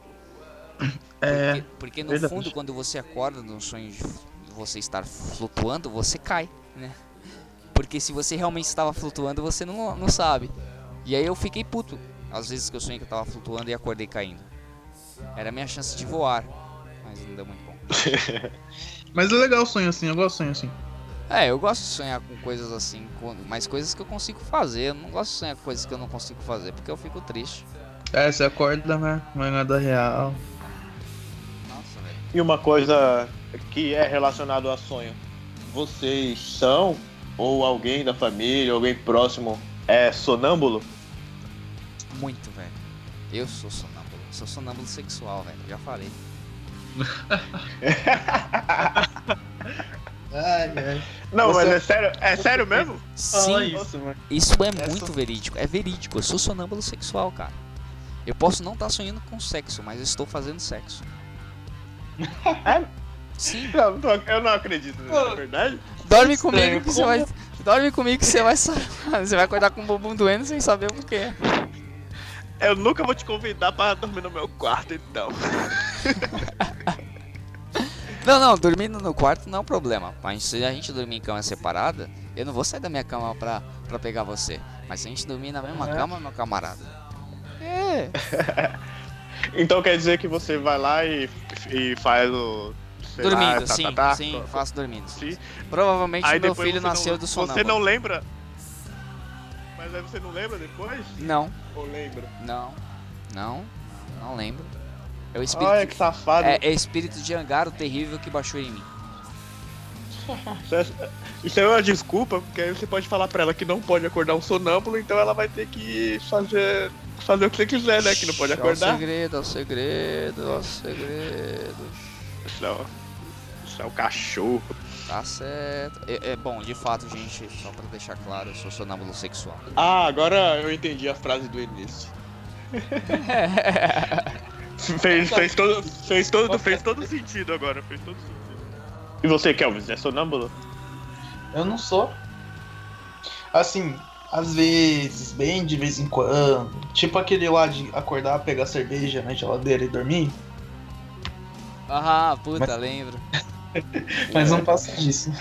É.
Porque, porque no
verdade.
fundo, quando você acorda no sonho de você estar flutuando, você cai, né? Porque se você realmente estava flutuando, você não, não sabe. E aí eu fiquei puto. Às vezes que eu sonhei que eu tava flutuando e acordei caindo. Era a minha chance de voar. Mas não deu muito bom.
Mas é legal o sonho assim, eu gosto de sonho assim.
É, eu gosto de sonhar com coisas assim, com, mas coisas que eu consigo fazer. Eu não gosto de sonhar com coisas que eu não consigo fazer, porque eu fico triste.
É, você acorda, né? Não é nada real.
Nossa, velho.
E uma coisa que é relacionado a sonho. Vocês são, ou alguém da família, alguém próximo, é sonâmbulo?
Muito, velho. Eu sou sonâmbulo. Sou sonâmbulo sexual, velho. Já falei.
Ai, ai.
Não,
Você-
mas é sério, é sério mesmo?
Sim,
isso,
isso é
Essa-
muito verídico. É verídico. Eu sou sonâmbulo sexual, cara. Eu posso não estar sonhando com sexo, mas estou fazendo sexo.
É?
Sim.
Não, não tô- eu não acredito nisso, é verdade?
Dorme
Estranho,
comigo que você vai. Dorme comigo que você vai Você vai acordar com o bumbum doendo sem saber o que.
Eu nunca vou te convidar pra dormir no meu quarto, então.
Não, não, dormindo no quarto não é um problema. Mas se a gente dormir em cama separada, eu não vou sair da minha cama pra, pra pegar você. Mas se a gente dormir na mesma
É.
cama, meu camarada. É.
Então quer dizer que você vai lá e, e faz o. sei lá,
Dormindo,
tá,
sim,
tá, tá,
sim,
co-
faço dormindo.
sim.
Provavelmente
Aí
meu filho nasceu
não,
do sonâmbulo.
Você não lembra? Mas aí você não lembra depois?
Não,
Ou lembra?
não, não, não lembro. É o espírito,
Olha que safado.
é, é espírito de Angaro terrível que baixou em mim.
Isso é- uma desculpa, porque aí você pode falar pra ela que não pode acordar um sonâmbulo, então ela vai ter que fazer, fazer o que você quiser, né? Que não pode
É o
acordar.
segredo, é o segredo, é o segredo.
Isso é, o- isso é o cachorro.
Tá certo. É, é bom, de fato, gente, só pra deixar claro, eu sou sonâmbulo sexual.
Ah, agora eu entendi a frase do início. fez, fez, todo, fez, todo, fez todo sentido agora, fez todo sentido. E você, Kelvis, é sonâmbulo?
Eu não sou. Assim, às vezes, bem de vez em quando. Tipo aquele lá de acordar, pegar cerveja na geladeira e dormir.
Ah, puta, lembro.
Mas não passa disso.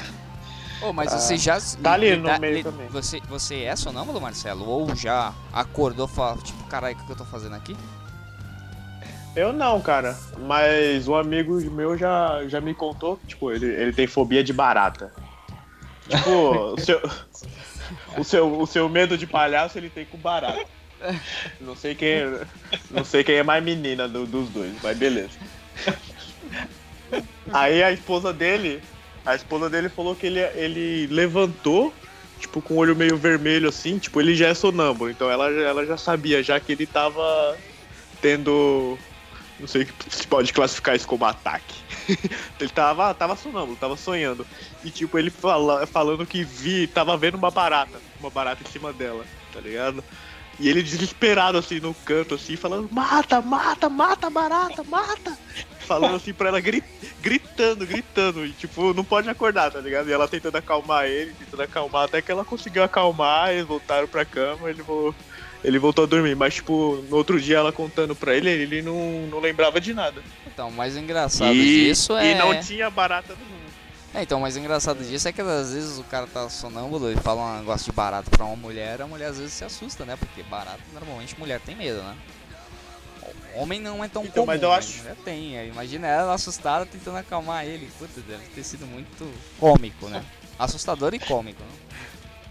Ô, mas
Tá.
você já.
Tá ali
li-
no meio também.
Você, você é sonâmbulo, Marcelo? Ou já acordou e falou, tipo, caralho, o que eu tô fazendo aqui?
Eu não, cara. Mas um amigo meu já, já me contou que, tipo, ele, ele tem fobia de barata. Tipo, o seu, o, seu, o seu medo de palhaço ele tem com barata. Não sei quem é, não sei quem é mais menina do- dos dois, mas beleza. Aí a esposa dele, a esposa dele falou que ele, ele levantou, tipo, com o olho meio vermelho assim, tipo, ele já é sonâmbulo, então ela, ela já sabia, já que ele tava tendo. Não sei se pode classificar isso como ataque. ele tava, tava sonâmbulo, tava sonhando. E tipo, ele fala, falando que vi, tava vendo uma barata, uma barata em cima dela, tá ligado? E ele desesperado assim no canto, assim, falando, mata, mata, mata barata, mata! Falando assim pra ela, gri- gritando, gritando, e tipo, não pode acordar, tá ligado? E ela tentando acalmar ele, tentando acalmar, até que ela conseguiu acalmar, eles voltaram pra cama, ele voltou. Ele voltou a dormir, mas tipo, no outro dia ela contando pra ele, ele não, não lembrava de nada.
Então, o mais engraçado
E,
disso é.
e não tinha barata nenhuma.
É, então, o mais engraçado disso é que às vezes o cara tá sonâmbulo e fala um negócio de barato pra uma mulher, a mulher às vezes se assusta, né? Porque barato, normalmente mulher tem medo, né? Homem não é tão
Então,
comum,
mas eu acho-
mulher tem. Aí Imagina ela assustada tentando acalmar ele. Puta, deve ter sido muito cômico, né? Assustador e cômico, né?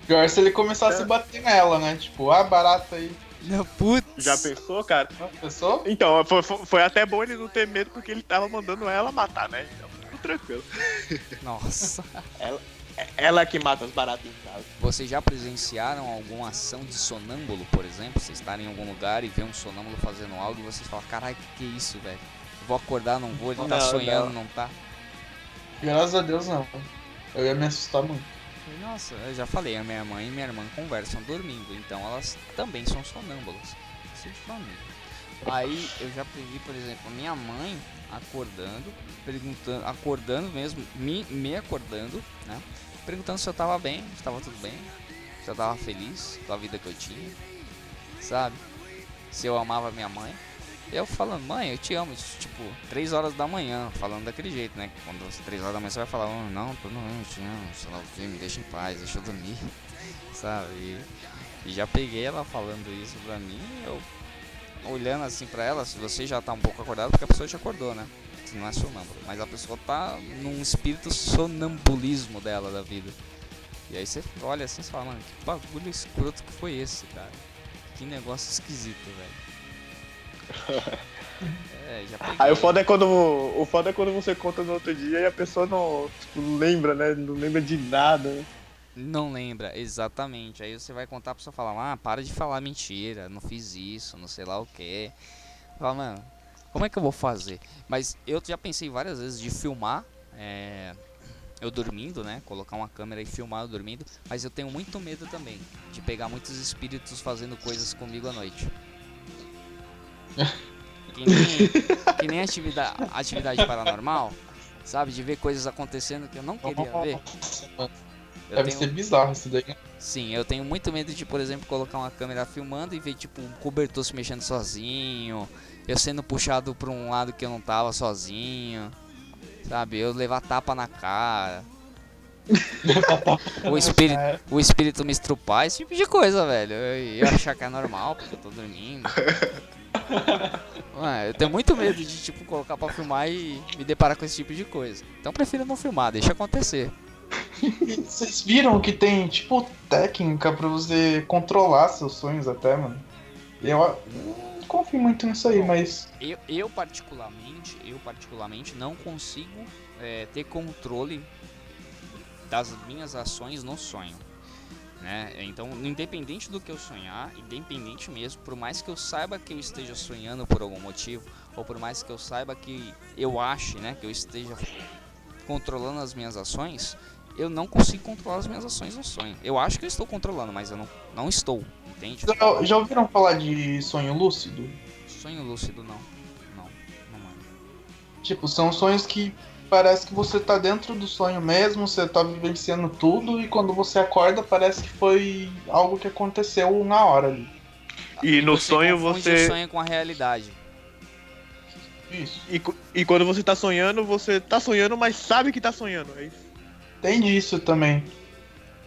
Pior se ele começasse a bater nela, né? Tipo, ah, barata aí.
Não, putz.
Já pensou, cara?
Ah, Pensou?
Então, foi, foi- foi até bom ele não ter medo porque ele tava mandando ela matar, né? Então, tranquilo.
Nossa.
É ela que mata as baratas em casa.
Vocês já presenciaram alguma ação de sonâmbulo, por exemplo? Vocês estarem em algum lugar e ver um sonâmbulo fazendo algo e vocês falam, caralho, que que é isso, velho? Vou acordar, não vou, ele tá
Não,
sonhando,
não.
não tá?
Graças a Deus não. Eu ia me assustar muito.
Nossa, eu já falei, a minha mãe e minha irmã conversam dormindo, então elas também são sonâmbulas. Isso é de família. Aí eu já previ, por exemplo, minha mãe acordando, perguntando, acordando mesmo, me, me acordando, né? Perguntando se eu tava bem, se tava tudo bem, se eu tava feliz com a vida que eu tinha, sabe? Se eu amava minha mãe. Eu falando, mãe, eu te amo, tipo, 3 horas da manhã, falando daquele jeito, né? Quando você 3 horas da manhã você vai falar, oh, não, não, eu te amo, sei lá o que, me deixa em paz, deixa eu dormir, sabe? E, e já peguei ela falando isso pra mim, eu olhando assim pra ela, se você já tá um pouco acordado, porque a pessoa já acordou, né? Não é sonâmbula, mas a pessoa tá num espírito sonambulismo dela da vida. E aí você olha assim e fala, mano, que bagulho escroto que foi esse, cara? Que negócio esquisito, velho. É.
Aí o foda é quando. O foda é quando você conta no outro dia e a pessoa não, tipo, lembra, né? Não lembra de nada. né?
Não lembra, exatamente. Aí você vai contar pra pessoa falar, ah, para de falar mentira, não fiz isso, não sei lá o que. Fala, mano, como é que eu vou fazer? Mas eu já pensei várias vezes de filmar é, eu dormindo, né? Colocar uma câmera e filmar eu dormindo. Mas eu tenho muito medo também de pegar muitos espíritos fazendo coisas comigo à noite. Que nem, que nem atividade, atividade paranormal, sabe? De ver coisas acontecendo que eu não queria ver. Eu
Deve
tenho-
ser bizarro isso daí.
Sim, eu tenho muito medo de, por exemplo, colocar uma câmera filmando e ver tipo um cobertor se mexendo sozinho, eu sendo puxado pra um lado que eu não tava sozinho, sabe? Eu levar tapa na cara, o espírito, o espírito me estrupar, esse tipo de coisa, velho. Eu, eu achar que é normal porque eu tô dormindo. Ué, eu tenho muito medo de tipo colocar pra filmar e me deparar com esse tipo de coisa. Então eu prefiro não filmar, deixa acontecer.
Vocês viram que tem, tipo, técnica pra você controlar seus sonhos até, mano? Eu não confio muito nisso aí, mas.
Eu, eu particularmente, eu particularmente não consigo é, ter controle das minhas ações no sonho. Né? Então, independente do que eu sonhar, independente mesmo, por mais que eu saiba que eu esteja sonhando por algum motivo, ou por mais que eu saiba que eu ache, né, que eu esteja controlando as minhas ações, eu não consigo controlar as minhas ações no sonho. Eu acho que eu estou controlando, mas eu não, não estou, entende?
Já, já ouviram falar de sonho lúcido?
Sonho lúcido não. Não, não mano.
Tipo, são sonhos que parece que você tá dentro do sonho mesmo, você tá vivenciando tudo e quando você acorda parece que foi algo que aconteceu na hora ali.
E no
Você
sonho você.
o sonho com a realidade.
Isso.
E, e quando você tá sonhando, você tá sonhando, mas sabe que tá sonhando. É isso.
Tem disso também.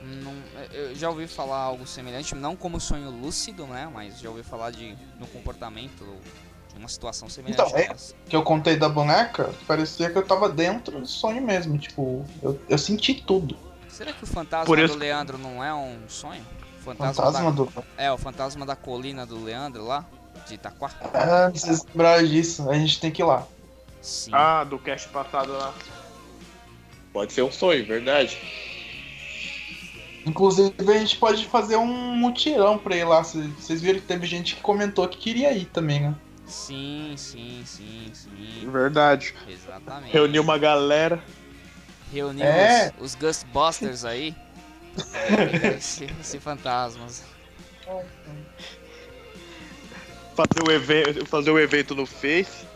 Não, eu já ouvi falar algo semelhante, não como sonho lúcido, né? Mas já ouvi falar de no comportamento de uma situação semelhante
Então, é-. Que eu contei da boneca, parecia que eu tava dentro do sonho mesmo. Tipo, eu, eu senti tudo.
Será que o fantasma
isso-
do Leandro não é um sonho? O fantasma,
Fantasma
da,
do.
É, o fantasma da colina do Leandro lá, de Itaquá?
Ah, vocês lembraram disso, a gente tem que ir lá.
Sim.
Ah, do cast passado lá. Pode ser um sonho, verdade.
Inclusive, a gente pode fazer um mutirão pra ir lá. Cê- Vocês viram que teve gente que comentou que queria ir também, né?
Sim, sim, sim, sim.
Verdade.
Exatamente.
Reunir uma galera.
Reunimos
É.
os Ghostbusters aí. esse, esse fantasmas.
Fazer o evento, fazer o evento no Face.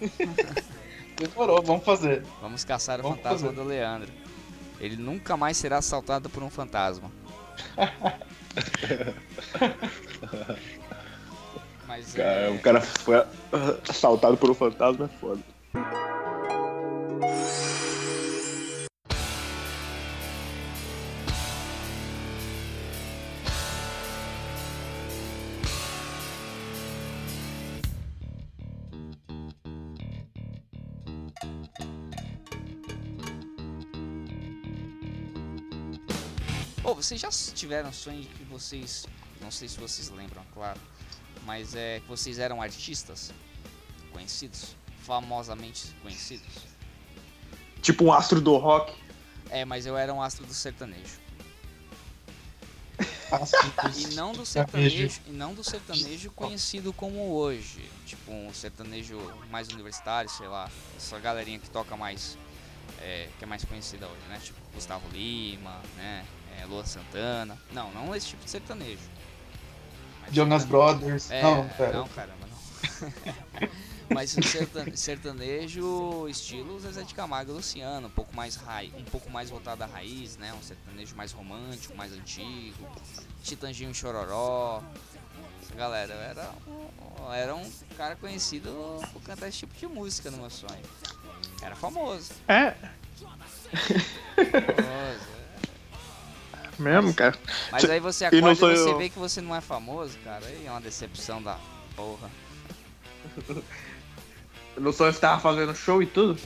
Demorou, vamos fazer.
Vamos caçar o
Vamos
fantasma
fazer.
do Leandro. Ele nunca mais será assaltado por um fantasma. Mas é,
O cara foi assaltado por um fantasma, é foda.
Vocês já tiveram sonho de que vocês. Não sei se vocês lembram, claro. Mas é que vocês eram artistas conhecidos? Famosamente conhecidos?
Tipo um astro do rock.
É, mas eu era um astro do sertanejo. E não do
Sertanejo.
sertanejo, e não do sertanejo conhecido como hoje. Tipo um sertanejo mais universitário, sei lá. Essa galerinha que toca mais. é, que é mais conhecida hoje, né? Tipo Gustavo Lima, né? É, Lua Santana. Não, não esse tipo de sertanejo. Mas
Jonas
sertane-
Brothers.
É,
não, pera.
não, caramba, não. Mas um serta- sertanejo estilo Zezé de Camargo e Luciano, um pouco mais raiz, um pouco mais voltado à raiz, né? Um sertanejo mais romântico, mais antigo. Titanginho Chororó. Galera, eu era, um- era um cara conhecido por cantar esse tipo de música no meu sonho. Era famoso.
É,
famoso.
Mesmo, cara.
Mas aí você
E
acorda
sou
e você
eu.
vê que você não é famoso, cara. Aí é uma decepção da porra.
No sonho você tava fazendo show e tudo?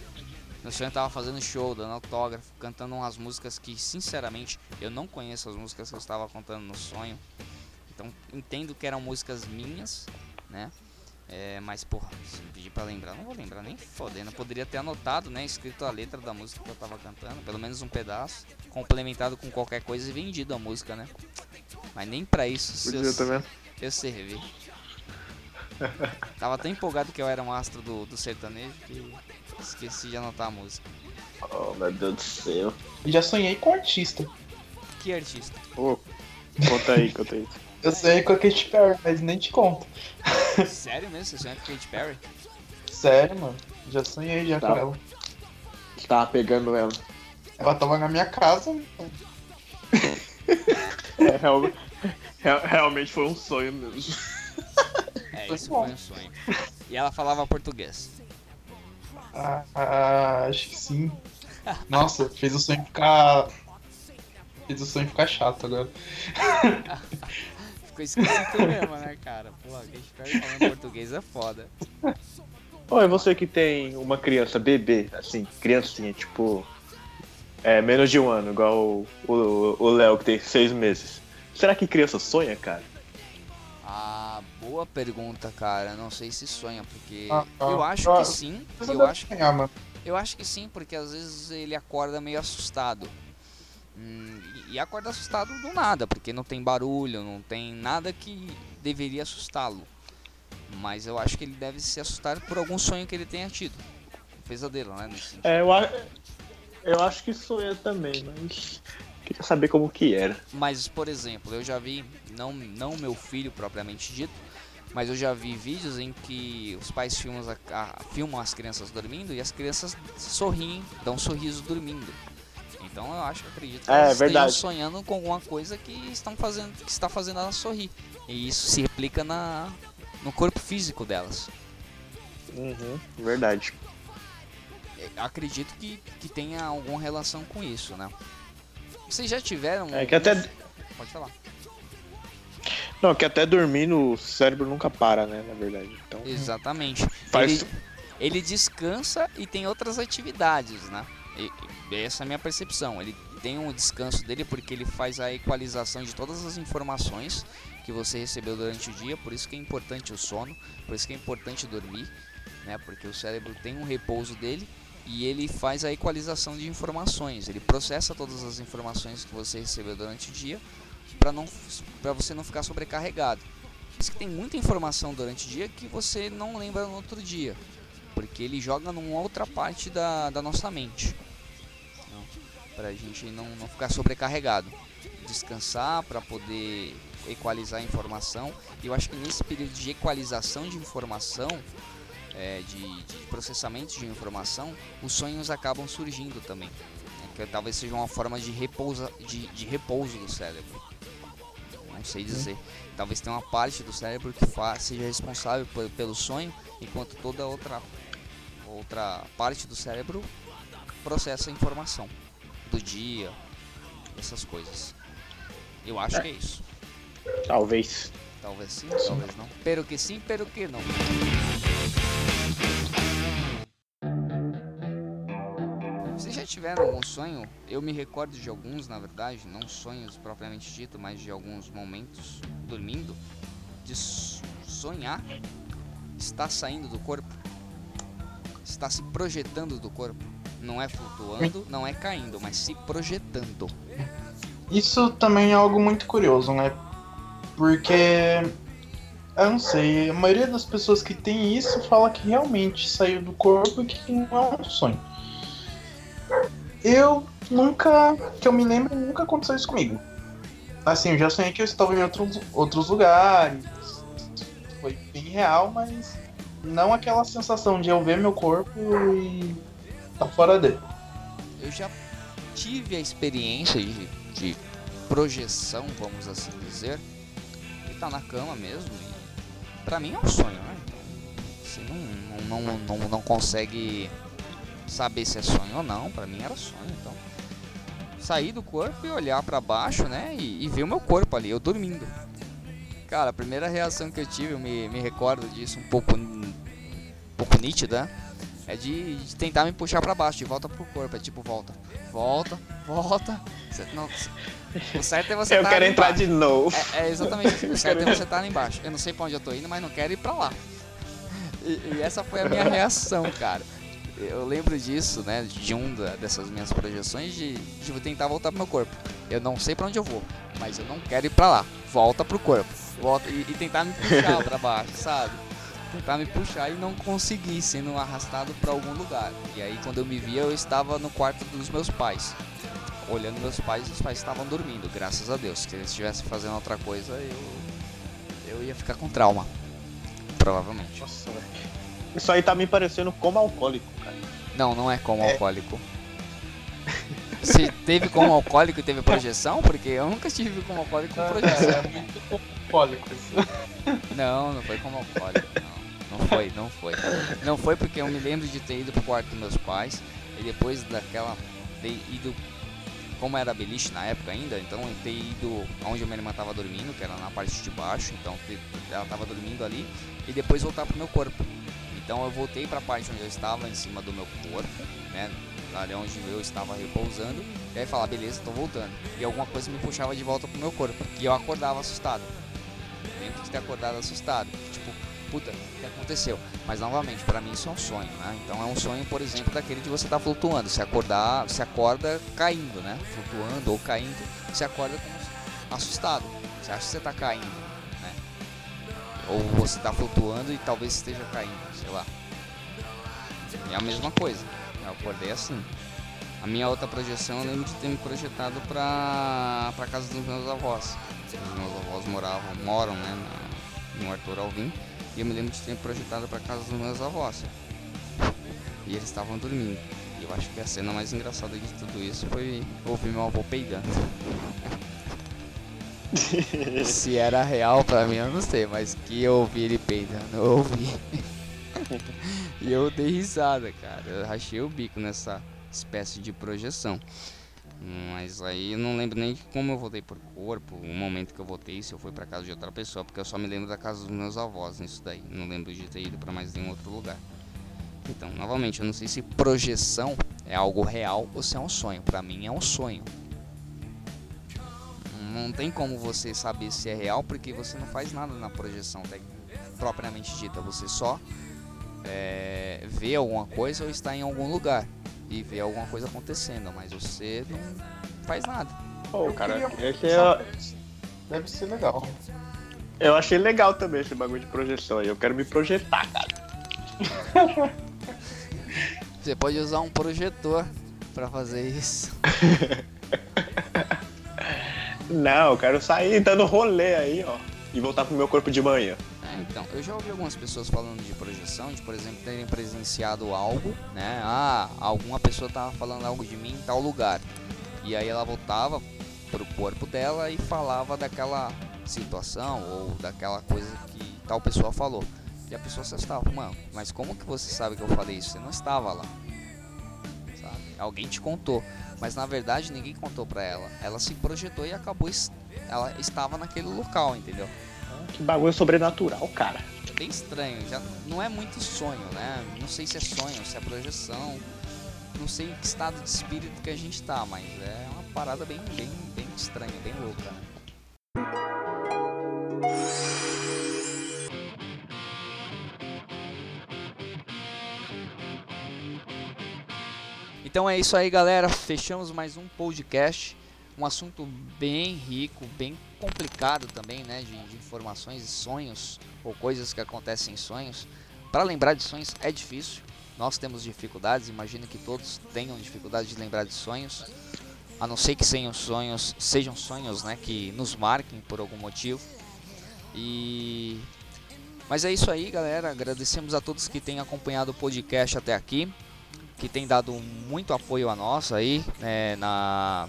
No sonho eu tava fazendo show, dando autógrafo, cantando umas músicas que, sinceramente, eu não conheço as músicas que eu estava cantando no sonho. Então entendo que eram músicas minhas, né? É, mas, porra, se me pedir pra lembrar, não vou lembrar nem fodendo. Eu poderia ter anotado, né? Escrito a letra da música que eu tava cantando, pelo menos um pedaço, complementado com qualquer coisa e vendido a música, né? Mas nem pra isso se
Podia
eu,
também.
eu servi. Tava tão empolgado que eu era um astro do, do sertanejo que esqueci de anotar a música.
Oh, meu Deus do céu.
Já sonhei com artista.
Que artista?
Pô, conta aí, conta aí.
Eu sonhei com a Katy Perry, mas nem te conto.
Sério mesmo? Você sonha com Katy Perry?
Sério, mano. Já sonhei já
Tá.
com ela.
Tava pegando ela.
Ela tava na minha casa. então.
É, real- real- realmente foi um sonho mesmo.
É,
Foi
isso
bom.
foi um sonho. E ela falava português.
Ah, ah, acho que sim. Nossa, fez o sonho ficar. Fez o sonho ficar chato agora.
Ficou esquisito mesmo, né, cara? Pô, a Katy Perry falando português é foda.
É você que tem uma criança bebê, assim, criancinha, tipo. É, menos de um ano, igual o- o o Léo que tem seis meses. Será que criança sonha, cara?
Ah, boa pergunta, cara. Não sei se sonha, porque
Ah, ah,
eu acho
ah,
que sim. Eu acho,
sonhar, mano.
eu acho que sim, porque às vezes ele acorda meio assustado. Hum, e- acorda assustado do nada, porque não tem barulho, não tem nada que deveria assustá-lo. Mas eu acho que ele deve se assustar por algum sonho que ele tenha tido. Um pesadelo, né?
É, eu, a- eu acho que sonha também, mas. Queria saber como que era.
Mas, por exemplo, eu já vi, não, não meu filho propriamente dito, mas eu já vi vídeos em que os pais filmam, a- a- filmam as crianças dormindo e as crianças sorriem, dão um sorriso dormindo. Então eu acho que acredito que
É,
estejam
verdade.
sonhando com alguma coisa que estão fazendo, que está fazendo elas sorrir. E isso se replica na, no corpo físico delas.
Uhum, verdade.
Eu acredito que, que tenha alguma relação com isso, né? Vocês já tiveram.
É que até.
Pode falar.
Não, que até dormindo o cérebro nunca para, né, na verdade. Então.
Exatamente.
Faz-
Ele, ele descansa e tem outras atividades, né? Essa é a minha percepção. Ele tem um descanso dele porque ele faz a equalização de todas as informações que você recebeu durante o dia, por isso que é importante o sono, por isso que é importante dormir, né? Porque o cérebro tem um repouso dele e ele faz a equalização de informações. Ele processa todas as informações que você recebeu durante o dia para não para você não ficar sobrecarregado. Isso que tem muita informação durante o dia que você não lembra no outro dia. Porque ele joga numa outra parte da, da nossa mente. Então, pra gente não, não ficar sobrecarregado. Descansar para poder equalizar a informação. E eu acho que nesse período de equalização de informação, é, de, de processamento de informação, os sonhos acabam surgindo também. né, Que talvez seja uma forma de, repousa, de, de repouso do cérebro. Não sei dizer. Talvez tenha uma parte do cérebro que seja responsável pe- pelo sonho, enquanto toda outra outra parte do cérebro processa a informação do dia, essas coisas. Eu acho que é isso.
Talvez.
Talvez sim, talvez não. Pero que sim, pero que não. Vocês já tiveram algum sonho? Eu me recordo de alguns, na verdade, não sonhos propriamente dito, mas de alguns momentos dormindo, de sonhar está saindo do corpo, está se projetando do corpo. Não é flutuando, não é caindo, mas se projetando.
Isso também é algo muito curioso, né? Porque. Eu não sei, a maioria das pessoas que tem isso fala que realmente saiu do corpo e que não é um sonho. Eu nunca, que eu me lembro, nunca aconteceu isso comigo. Assim, eu já sonhei que eu estava em outros, outros lugares, foi bem real, mas não aquela sensação de eu ver meu corpo e tá fora dele.
Eu já tive a experiência de, de projeção, vamos assim dizer, e tá na cama mesmo. E pra mim é um sonho, né? Então, você não, não, não, não, não consegue saber se é sonho ou não. Pra mim era sonho, então. Sair do corpo e olhar pra baixo, né? E, e ver o meu corpo ali, eu dormindo. Cara, a primeira reação que eu tive, eu me, me recordo disso um pouco, um pouco nítida, é de, de tentar me puxar pra baixo, de volta pro corpo. É tipo, volta, volta, volta. Cê- não, o certo é você
eu
tá
quero entrar
embaixo.
de novo.
É, é exatamente isso. O certo é você estar lá embaixo. Eu não sei pra onde eu tô indo, mas não quero ir pra lá. E, e essa foi a minha reação, cara. Eu lembro disso, né? De um da- dessas minhas projeções de, de tentar voltar pro meu corpo. Eu não sei pra onde eu vou, mas eu não quero ir pra lá. Volta pro corpo. Volta e, e tentar me puxar pra baixo, sabe? Tentar me puxar e não consegui, sendo arrastado para algum lugar. E aí quando eu me via, eu estava no quarto dos meus pais. Olhando meus pais, os pais estavam dormindo, graças a Deus. Se eles estivessem fazendo outra coisa, eu eu ia ficar com trauma. Provavelmente.
Nossa. Isso aí tá me parecendo como alcoólico, cara.
Não, não é como alcoólico. Se teve como alcoólico e teve projeção, porque eu nunca tive como alcoólico com projeção.
É muito alcoólico isso.
Não, não foi como alcoólico, não. Foi, não foi. Não foi porque eu me lembro de ter ido pro quarto dos meus pais e depois daquela ter ido como era beliche na época ainda, então eu ter ido onde a minha irmã tava dormindo, que era na parte de baixo, então ela tava dormindo ali, e depois voltar pro meu corpo. Então eu voltei pra parte onde eu estava, em cima do meu corpo, né? Ali onde eu estava repousando, e aí falar, beleza, tô voltando. E alguma coisa me puxava de volta pro meu corpo. E eu acordava assustado. Lembro de ter acordado assustado. Tipo, puta, o que aconteceu? Mas novamente, pra mim isso é um sonho, né? Então é um sonho, por exemplo, daquele de você estar flutuando. Você acordar, você acorda caindo, né? Flutuando ou caindo, você acorda assustado. Você acha que você tá caindo, né? Ou você tá flutuando e talvez esteja caindo, sei lá. É a mesma coisa. Eu acordei assim. A minha outra projeção eu lembro de ter me projetado pra, pra casa dos meus avós. Os meus avós moravam, moram, né, no Arthur Alvim. E eu me lembro de ter projetado pra casa dos meus avós. E eles estavam dormindo. E eu acho que a cena mais engraçada de tudo isso foi ouvir meu avô peidando. Se era real pra mim, eu não sei, mas que eu ouvi ele peidando, eu ouvi. e eu dei risada, cara. Eu rachei o bico nessa espécie de projeção. Mas aí eu não lembro nem como eu voltei por corpo, o momento que eu voltei, se eu fui pra casa de outra pessoa, porque eu só me lembro da casa dos meus avós nisso daí. Não lembro de ter ido pra mais nenhum outro lugar. Então, novamente, eu não sei se projeção é algo real ou se é um sonho. Pra mim é um sonho. Não tem como você saber se é real porque você não faz nada na projeção propriamente dita. Você só é, vê alguma coisa ou está em algum lugar e vê alguma coisa acontecendo, mas você não faz nada.
Pô,
Eu
cara,
queria
esse é.
Deve ser legal.
eu achei legal também esse bagulho de projeção aí. Eu quero me projetar, cara.
Você pode usar um projetor para fazer isso.
Não, eu quero sair dando rolê aí, ó. E voltar pro meu corpo de manhã.
É, então, eu já ouvi algumas pessoas falando de projeção, de por exemplo terem presenciado algo, né? Ah, alguma pessoa tava falando algo de mim em tal lugar. E aí ela voltava pro corpo dela e falava daquela situação ou daquela coisa que tal pessoa falou. E a pessoa se assustava, mano, mas como que você sabe que eu falei isso? Você não estava lá. Sabe? Alguém te contou. Mas na verdade ninguém contou pra ela. Ela se projetou e acabou. Ela estava naquele local, entendeu?
Que bagulho sobrenatural, cara.
É bem estranho, já não é muito sonho, né? Não sei se é sonho, se é projeção. Não sei em que estado de espírito que a gente tá, mas é uma parada bem, bem, bem estranha, bem louca, né? Então é isso aí, galera. Fechamos mais um podcast. Um assunto bem rico, bem complicado também, né? De, de informações e sonhos ou coisas que acontecem em sonhos. Para lembrar de sonhos é difícil. Nós temos dificuldades. Imagino que todos tenham dificuldade de lembrar de sonhos. A não ser que sejam sonhos, sejam sonhos, né? Que nos marquem por algum motivo. E mas é isso aí, galera. Agradecemos a todos que têm acompanhado o podcast até aqui, que têm dado muito apoio a nós aí, né, na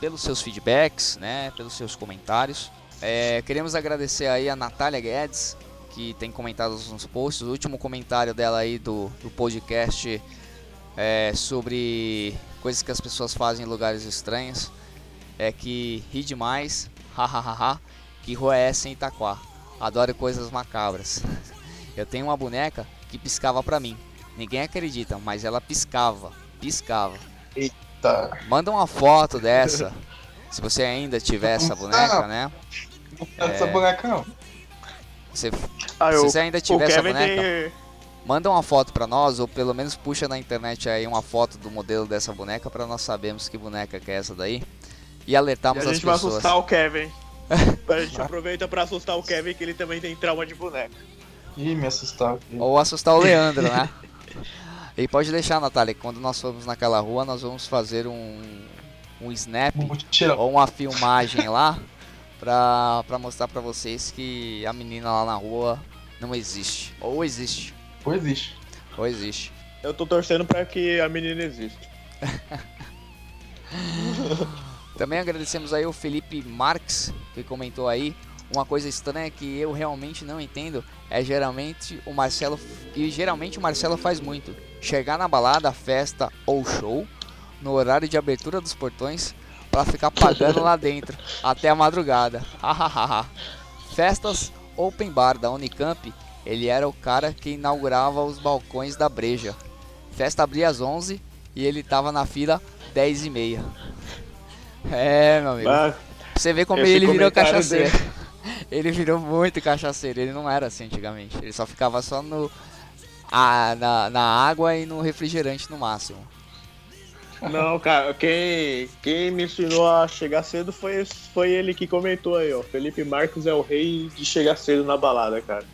pelos seus feedbacks, né, pelos seus comentários. É, queremos agradecer aí a Natália Guedes, que tem comentado nos posts. O último comentário dela aí do, do podcast é sobre coisas que as pessoas fazem em lugares estranhos. É que ri demais, hahaha, que rua é em Itaquá? Adoro coisas macabras. Eu tenho uma boneca que piscava pra mim. Ninguém acredita, mas ela piscava, piscava.
Tá.
Manda uma foto dessa. Se você ainda tiver essa boneca, né?
Essa boneca não.
Se,
Ah,
se
eu,
você ainda tiver essa boneca,
tem.
manda uma foto pra nós, ou pelo menos puxa na internet aí uma foto do modelo dessa boneca pra nós sabermos que boneca que é essa daí. E
E
alertarmos
a
as
gente vai
pessoas.
assustar o Kevin. a gente aproveita pra assustar o Kevin que ele também tem trauma de boneca.
Ih, me assustar.
Ou assustar o Leandro, né? E pode deixar, Natália, que quando nós formos naquela rua, nós vamos fazer um, um snap
Tira.
ou uma filmagem lá pra, pra mostrar pra vocês que a menina lá na rua não existe. Ou existe.
Ou existe.
Ou existe.
Eu tô torcendo pra que a menina exista.
Também agradecemos aí o Felipe Marques, que comentou aí. Uma coisa estranha que eu realmente não entendo é geralmente o Marcelo. E geralmente o Marcelo faz muito. Chegar na balada, festa ou show no horário de abertura dos portões para ficar pagando lá dentro até a madrugada. Festas open bar da Unicamp, ele era o cara que inaugurava os balcões da breja. Festa abria às 11 e ele tava na fila 10 e meia. É, meu amigo. Você vê como ele virou cachaceiro. Ele virou muito cachaceiro. Ele não era assim antigamente. Ele só ficava só no a- na, na água e no refrigerante no máximo.
Não, cara, quem, quem me ensinou a chegar cedo foi, foi ele que comentou aí, ó. Felipe Marcos é o rei de chegar cedo na balada, cara.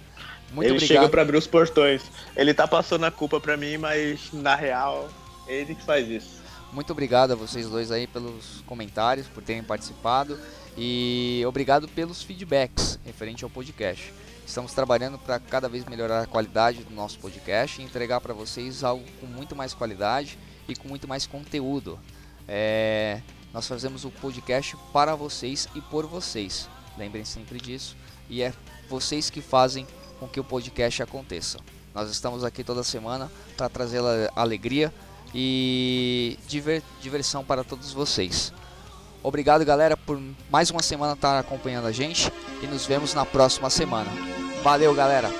Muito
ele
obrigado.
chega pra abrir os portões. Ele tá passando a culpa pra mim, mas na real, ele que faz isso.
Muito obrigado a vocês dois aí pelos comentários, por terem participado e obrigado pelos feedbacks referente ao podcast. Estamos trabalhando para cada vez melhorar a qualidade do nosso podcast e entregar para vocês algo com muito mais qualidade e com muito mais conteúdo. É, nós fazemos o podcast para vocês e por vocês. Lembrem sempre disso. E é vocês que fazem com que o podcast aconteça. Nós estamos aqui toda semana para trazer ale- alegria e diver- diversão para todos vocês. Obrigado, galera, por mais uma semana estar acompanhando a gente e nos vemos na próxima semana. Valeu, galera!